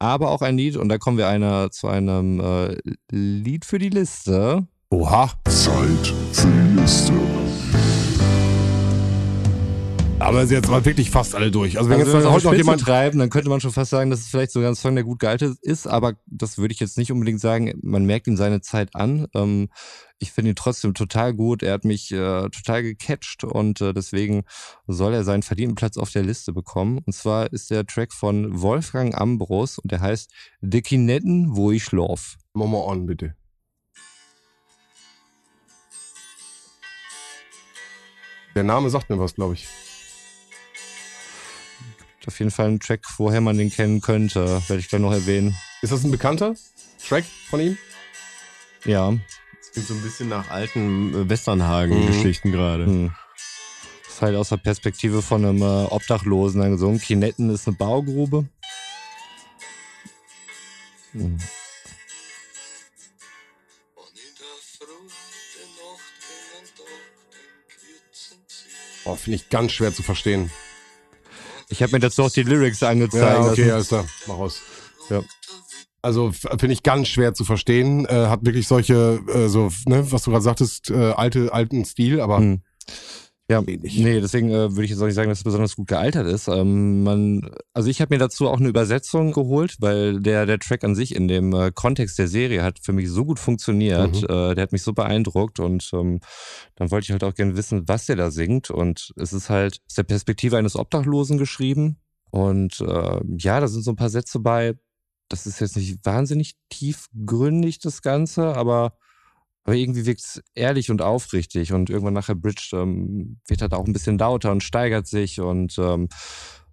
aber auch ein Lied und da kommen wir einer, zu einem äh, Lied für die Liste. Oha. Zeit für die Liste. Aber jetzt mal wirklich fast alle durch. Also wenn Also jetzt wenn wir heute noch jemand... treiben, dann könnte man schon fast sagen, dass es vielleicht sogar ein Song, der gut gealtert ist, aber das würde ich jetzt nicht unbedingt sagen. Man merkt ihm seine Zeit an. Ähm, ich finde ihn trotzdem total gut. Er hat mich äh, total gecatcht und äh, deswegen soll er seinen verdienten Platz auf der Liste bekommen. Und zwar ist der Track von Wolfgang Ambros und der heißt De Kinetten, wo ich schlaf. Mach mal on, bitte. Der Name sagt mir was, glaube ich. Auf jeden Fall ein Track, woher man den kennen könnte, werde ich gleich noch erwähnen. Ist das ein bekannter Track von ihm? Ja. Das klingt so ein bisschen nach alten äh, Westernhagen-Geschichten gerade. Hm. Ist halt aus der Perspektive von einem äh, Obdachlosen dann gesungen. Kinetten ist eine Baugrube. Hm. Oh, finde ich ganz schwer zu verstehen. Ich habe mir dazu auch die Lyrics angezeigt. Ja, okay, lassen. alles klar. Mach aus. Ja. Also finde ich ganz schwer zu verstehen. Äh, hat wirklich solche, äh, so, ne, was du gerade sagtest, äh, alte, alten Stil, aber Hm. Ja, nee, deswegen äh, würde ich jetzt auch nicht sagen, dass es besonders gut gealtert ist. Ähm, man, also ich habe mir dazu auch eine Übersetzung geholt, weil der, der Track an sich in dem äh, Kontext der Serie hat für mich so gut funktioniert. Mhm. Äh, der hat mich so beeindruckt und ähm, dann wollte ich halt auch gerne wissen, was der da singt. Und es ist halt aus der Perspektive eines Obdachlosen geschrieben. Und äh, ja, da sind so ein paar Sätze bei. Das ist jetzt nicht wahnsinnig tiefgründig, das Ganze, aber aber irgendwie wirkt es ehrlich und aufrichtig und irgendwann nachher Bridge ähm, wird halt auch ein bisschen lauter und steigert sich und ähm,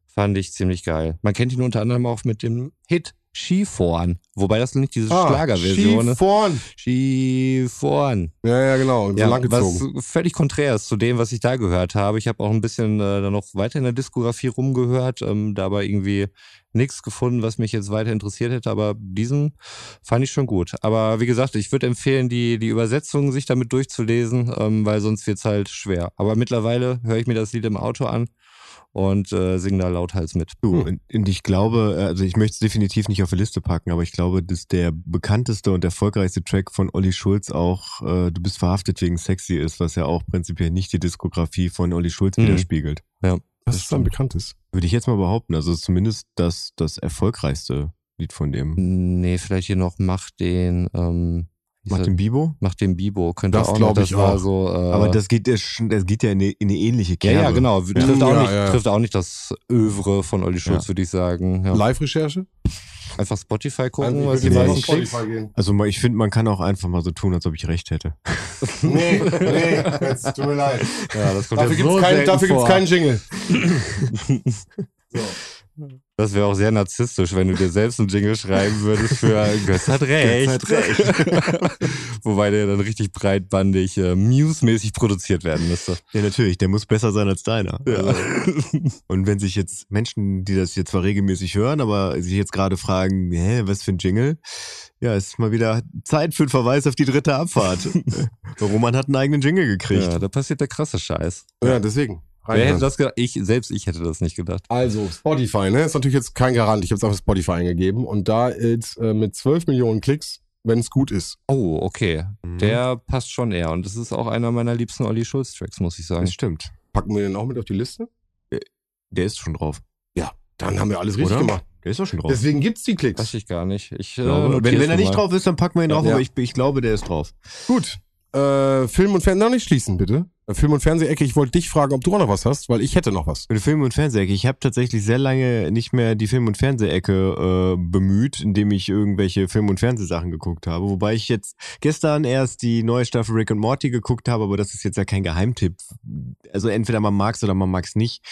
fand ich ziemlich geil. Man kennt ihn unter anderem auch mit dem Hit Skifahren. Wobei das nicht diese Ah, Schlagerversion ist. Skifahren. Skifahren. Ja, ja, genau. So Ja, langgezogen. was völlig konträr ist zu dem, was ich da gehört habe. Ich habe auch ein bisschen äh, dann noch weiter in der Diskografie rumgehört, ähm, dabei irgendwie nichts gefunden, was mich jetzt weiter interessiert hätte, aber diesen fand ich schon gut. Aber wie gesagt, ich würde empfehlen, die, die Übersetzung sich damit durchzulesen, ähm, weil sonst wird's halt schwer. Aber mittlerweile höre ich mir das Lied im Auto an und äh, singe da lauthals mit. Du, und, und ich glaube, äh, also ich möchte es definitiv nicht auf die Liste packen, aber ich glaube, dass der bekannteste und erfolgreichste Track von Olli Schulz auch äh, Du bist verhaftet wegen sexy ist, was ja auch prinzipiell nicht die Diskografie von Olli Schulz Mhm. widerspiegelt. Das ist ein bekanntes. Würde ich jetzt mal behaupten. Also ist zumindest das, das erfolgreichste Lied von dem. Nee, vielleicht hier noch Mach den, ähm, den das? Bibo? Mach den Bibo. Könnte Das auch glaub noch, ich das war auch. so. Äh, Aber das geht ja, schon- das geht ja in eine, in eine ähnliche Ja, Kerbe. ja, genau. Trifft, Ja, auch ja, nicht, ja. trifft auch nicht das Övre von Olli Schulz, Ja. würde ich sagen. Ja. Live-Recherche? Einfach Spotify Also, gucken, ich was die meisten Klicks. Spotify gehen. Also ich finde, man kann auch einfach mal so tun, als ob ich recht hätte. *laughs* Nee, nee, jetzt tut mir leid. Ja, das kommt Dafür ja so gibt's vor. keinen Jingle. *laughs* Das wäre auch sehr narzisstisch, wenn du dir selbst einen Jingle schreiben würdest für Götz hat recht. Götz hat *laughs* Wobei der dann richtig breitbandig, äh, Muse-mäßig produziert werden müsste. Ja, natürlich, der muss besser sein als deiner. Ja. Also, und wenn sich jetzt Menschen, die das jetzt zwar regelmäßig hören, aber sich jetzt gerade fragen, hä, was für ein Jingle? Ja, es ist mal wieder Zeit für einen Verweis auf die dritte Abfahrt. *laughs* Roman hat einen eigenen Jingle gekriegt. Ja, da passiert der krasse Scheiß. Ja, deswegen. Wer hätte das gedacht? Ich, selbst ich hätte das nicht gedacht. Also, Spotify, ne? Ist natürlich jetzt kein Garant. Ich habe es auf Spotify eingegeben und da ist äh, mit 12 Millionen Klicks, wenn es gut ist. Oh, okay. Mhm. Der passt schon eher. Und das ist auch einer meiner liebsten Olli Schulz-Tracks, muss ich sagen. Das stimmt. Packen wir den auch mit auf die Liste? Der ist schon drauf. Dann haben wir alles richtig Oder? gemacht. Der ist doch schon drauf. Deswegen gibt's die Klicks. Weiß ich gar nicht. Ich, äh, glaube, notier's wenn, wenn er nicht drauf ist, dann packen wir ihn drauf, Ja. aber ich, ich glaube, der ist drauf. Gut. Äh, Film und Fernsehen, noch nicht schließen, bitte. Äh, Film- und Fernsehecke, ich wollte dich fragen, ob du auch noch was hast, weil ich hätte noch was. Film- und Fernsehecke. Ich habe tatsächlich sehr lange nicht mehr die Film- und Fernsehecke äh, bemüht, indem ich irgendwelche Film- und Fernsehsachen geguckt habe. Wobei ich jetzt gestern erst die neue Staffel Rick und Morty geguckt habe, aber das ist jetzt ja kein Geheimtipp. Also entweder man mag's oder man mag's nicht.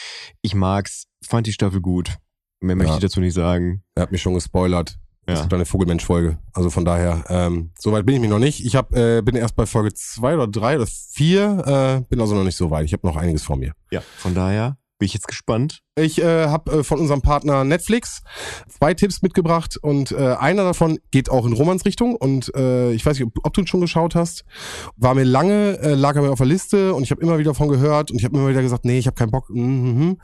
Ich mag's, fand die Staffel gut. Mehr möchte Ja. ich dazu nicht sagen. Er hat mich schon gespoilert. Das Ja. ist eine Vogelmensch-Folge. Also von daher, ähm, soweit bin ich mich noch nicht. Ich hab, äh, bin erst bei Folge zwei oder drei oder vier, äh, bin also noch nicht so weit. Ich habe noch einiges vor mir. Ja. Von daher bin ich jetzt gespannt. Ich äh, habe äh, von unserem Partner Netflix zwei Tipps mitgebracht und äh, einer davon geht auch in Romans Richtung und äh, ich weiß nicht, ob, ob du ihn schon geschaut hast. War mir lange, äh, lag er mir auf der Liste und ich habe immer wieder von gehört und ich habe immer wieder gesagt, nee, ich habe keinen Bock. Mhm, mhm.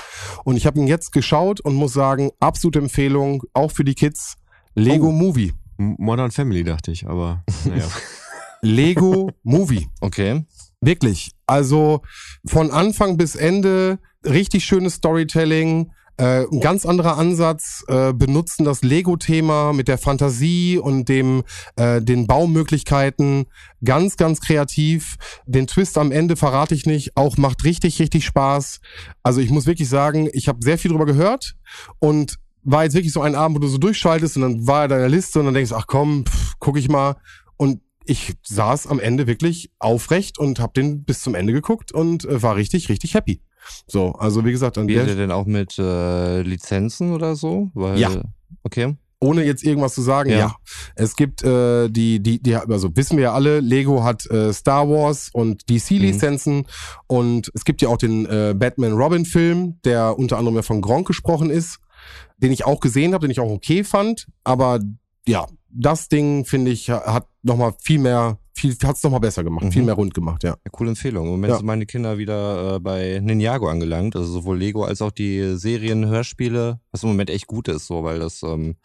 Und ich habe ihn jetzt geschaut und muss sagen, absolute Empfehlung, auch für die Kids. Lego Oh. Movie. Modern Family dachte ich, aber naja. *laughs* Lego Movie. Okay. Wirklich. Also von Anfang bis Ende richtig schönes Storytelling. Äh, ein ganz anderer Ansatz, äh, benutzen das Lego-Thema mit der Fantasie und dem äh, den Baumöglichkeiten ganz, ganz kreativ. Den Twist am Ende verrate ich nicht, auch macht richtig, richtig Spaß. Also ich muss wirklich sagen, ich habe sehr viel drüber gehört und war jetzt wirklich so ein Abend, wo du so durchschaltest und dann war er da in der Liste und dann denkst, ach komm, pff, guck ich mal. Und ich saß am Ende wirklich aufrecht und habe den bis zum Ende geguckt und äh, war richtig, richtig happy. So, also wie gesagt, an Spielt der, ihr denn auch mit äh, Lizenzen oder so? Weil, Ja. Okay. ohne jetzt irgendwas zu sagen, ja. Ja. Es gibt äh, die, die, die, also wissen wir ja alle, Lego hat äh, Star Wars und DC-Lizenzen und es gibt ja auch den äh, Batman-Robin-Film, der unter anderem ja von Gronk gesprochen ist, den ich auch gesehen habe, den ich auch okay fand, aber ja, das Ding, finde ich, hat nochmal viel mehr, viel, hat's nochmal besser gemacht, Mhm. viel mehr rund gemacht, ja. Ja, coole Empfehlung. Im Moment Ja. sind meine Kinder wieder äh, bei Ninjago angelangt. Also sowohl Lego als auch die Serien, Hörspiele, was im Moment echt gut ist, so, weil das, ähm,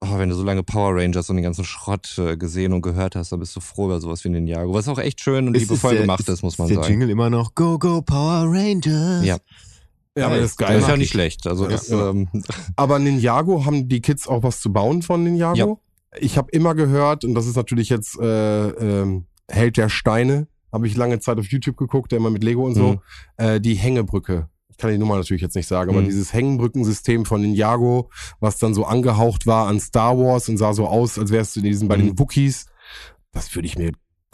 oh, wenn du so lange Power Rangers und den ganzen Schrott äh, gesehen und gehört hast, dann bist du froh über sowas wie Ninjago. Was auch echt schön und liebevoll der- gemacht ist, muss man der sagen. Jingle immer noch Go, Go, Power Rangers. Ja. Ja, aber das ist Das geil. ist ja nicht ich. schlecht. Also Ja, das, ja. ähm, *laughs* Aber Ninjago, haben die Kids auch was zu bauen von Ninjago? Ja. Ich habe immer gehört, und das ist natürlich jetzt äh, ähm, Held der Steine, habe ich lange Zeit auf YouTube geguckt, der immer mit Lego und so, Mhm. äh, die Hängebrücke. Ich kann die Nummer natürlich jetzt nicht sagen, aber Mhm. dieses Hängenbrückensystem von Ninjago, was dann so angehaucht war an Star Wars und sah so aus, als wärst du in diesen bei Mhm. den Wookies, das würde ich mir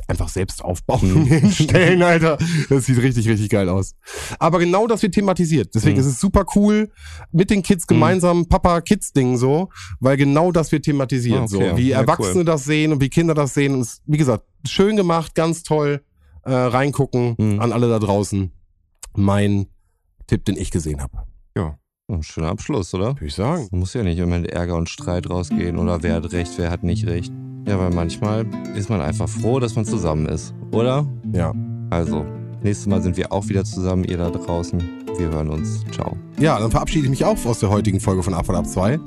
einfach selbst aufbauen *laughs* hinstellen, Alter. Das sieht richtig, richtig geil aus. Aber genau das wird thematisiert. Deswegen Mhm. ist es super cool mit den Kids gemeinsam Papa-Kids-Ding so, weil genau das wird thematisiert. Okay. So, wie Ja, Erwachsene cool. das sehen und wie Kinder das sehen. Und es, wie gesagt, schön gemacht, ganz toll. Äh, reingucken Mhm. an alle da draußen. Mein Tipp, den ich gesehen habe. Ein schöner Abschluss, oder? Würde ich sagen. Muss ja nicht immer in Ärger und Streit rausgehen oder wer hat recht, wer hat nicht recht. Ja, weil manchmal ist man einfach froh, dass man zusammen ist, oder? Ja. Also, nächstes Mal sind wir auch wieder zusammen, ihr da draußen. Wir hören uns. Ciao. Ja, dann verabschiede ich mich auch aus der heutigen Folge von Abfahrt ab 2.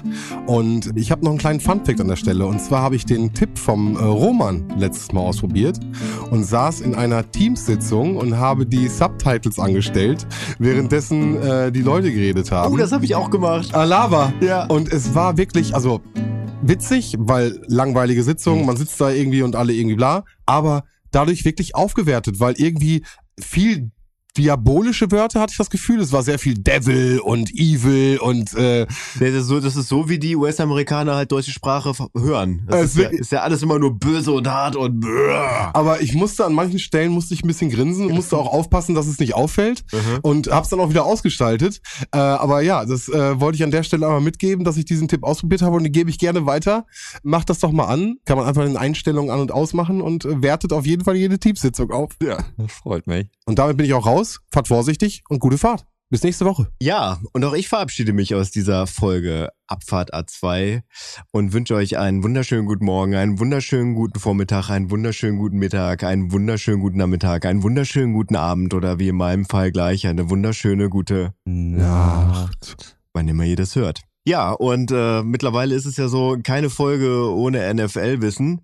Und ich habe noch einen kleinen Funfact an der Stelle. Und zwar habe ich den Tipp vom äh, Roman letztes Mal ausprobiert und saß in einer Teamsitzung und habe die Subtitles angestellt, währenddessen äh, die Leute geredet haben. Oh, das habe ich auch gemacht. Alava. Ja. Und es war wirklich, also witzig, weil langweilige Sitzung, man sitzt da irgendwie und alle irgendwie bla, aber dadurch wirklich aufgewertet, weil irgendwie viel diabolische Wörter hatte ich das Gefühl. Es war sehr viel Devil und Evil und äh, Das ist so, das ist so wie die US-Amerikaner halt deutsche Sprache hören. Das ist, ja, ist ja alles immer nur böse und hart und brrr. aber ich musste an manchen Stellen musste ich ein bisschen grinsen und musste auch aufpassen, dass es nicht auffällt und hab's dann auch wieder ausgestaltet. Äh, aber ja, das äh, wollte ich an der Stelle einmal mitgeben, dass ich diesen Tipp ausprobiert habe und den gebe ich gerne weiter. Macht das doch mal an. Kann man einfach in den Einstellungen an- und ausmachen und äh, wertet auf jeden Fall jede Teamsitzung auf. Ja. Das freut mich. Und damit bin ich auch raus. Fahrt vorsichtig und gute Fahrt. Bis nächste Woche. Ja, und auch ich verabschiede mich aus dieser Folge Abfahrt A2 und wünsche euch einen wunderschönen guten Morgen, einen wunderschönen guten Vormittag, einen wunderschönen guten Mittag, einen wunderschönen guten Nachmittag, einen wunderschönen guten Abend oder wie in meinem Fall gleich eine wunderschöne gute, Nacht. wann immer ihr das hört. Ja, und äh, mittlerweile ist es ja so, keine Folge ohne NFL-Wissen.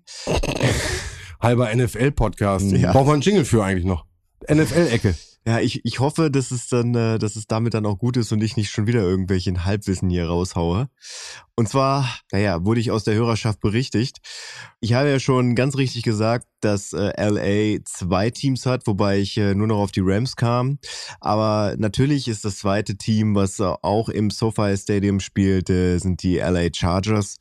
Halber NFL-Podcast. Ja. Braucht man einen Jingle für eigentlich noch. NFL-Ecke. Ja, ich, ich hoffe, dass es dann, äh, dass es damit dann auch gut ist und ich nicht schon wieder irgendwelchen Halbwissen hier raushaue. Und zwar, naja, wurde ich aus der Hörerschaft berichtigt. Ich habe ja schon ganz richtig gesagt, dass äh, LA zwei Teams hat, wobei ich äh, nur noch auf die Rams kam. Aber natürlich ist das zweite Team, was auch im SoFi Stadium spielt, äh, sind die LA Chargers.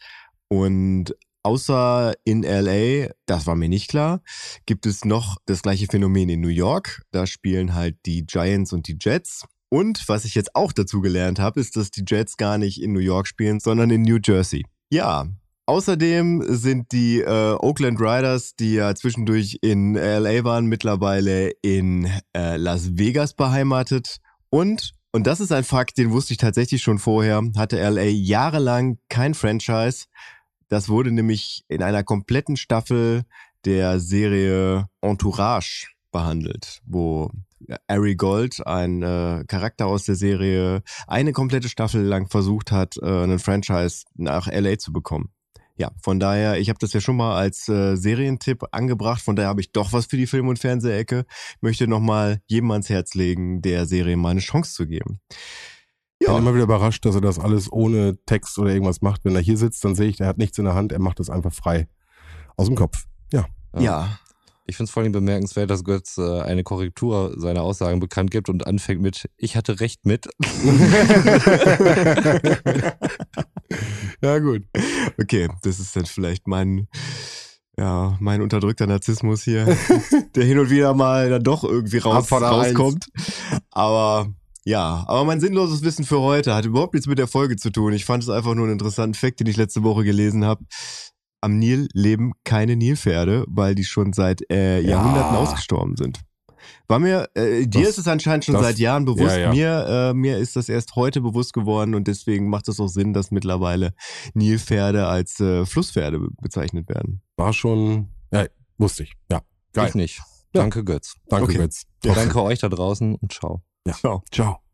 Und außer in LA, das war mir nicht klar, gibt es noch das gleiche Phänomen in New York. Da spielen halt die Giants und die Jets. Und was ich jetzt auch dazu gelernt habe, ist, dass die Jets gar nicht in New York spielen, sondern in New Jersey. Ja. Außerdem sind die äh, Oakland Riders, die ja zwischendurch in LA waren, mittlerweile in äh, Las Vegas beheimatet. Und, und das ist ein Fakt, den wusste ich tatsächlich schon vorher, hatte LA jahrelang kein Franchise. Das wurde nämlich in einer kompletten Staffel der Serie Entourage behandelt, wo Ari Gold, ein äh, Charakter aus der Serie, eine komplette Staffel lang versucht hat, äh, einen Franchise nach LA zu bekommen. Ja, von daher, ich habe das ja schon mal als äh, Serientipp angebracht, von daher habe ich doch was für die Film- und Fernsehecke. Möchte nochmal jedem ans Herz legen, der Serie mal eine Chance zu geben. Ich bin immer wieder überrascht, dass er das alles ohne Text oder irgendwas macht. Wenn er hier sitzt, dann sehe ich, der hat nichts in der Hand, er macht das einfach frei. Aus dem Kopf. Ja. ja. Ich finde es vor allem bemerkenswert, dass Götz äh, eine Korrektur seiner Aussagen bekannt gibt und anfängt mit Ich hatte recht mit. *laughs* *laughs* ja, gut. Okay, das ist dann vielleicht mein, ja, mein unterdrückter Narzissmus hier, *laughs* der hin und wieder mal dann doch irgendwie raus, rauskommt. Aber ja, aber mein sinnloses Wissen für heute hat überhaupt nichts mit der Folge zu tun. Ich fand es einfach nur einen interessanten Fakt, den ich letzte Woche gelesen habe. Am Nil leben keine Nilpferde, weil die schon seit äh, Ja. Jahrhunderten ausgestorben sind. War mir, äh, dir Das- ist es anscheinend schon das- seit Jahren bewusst. ja, ja. Mir, äh, mir ist das erst heute bewusst geworden und deswegen macht es auch Sinn, dass mittlerweile Nilpferde als äh, Flusspferde be- bezeichnet werden. War schon, ja, wusste ich. Ja. Geil. Ich nicht. Ja. Danke, Götz. Danke, Okay. Götz. Danke euch da draußen und ciao. Ciao. Ciao.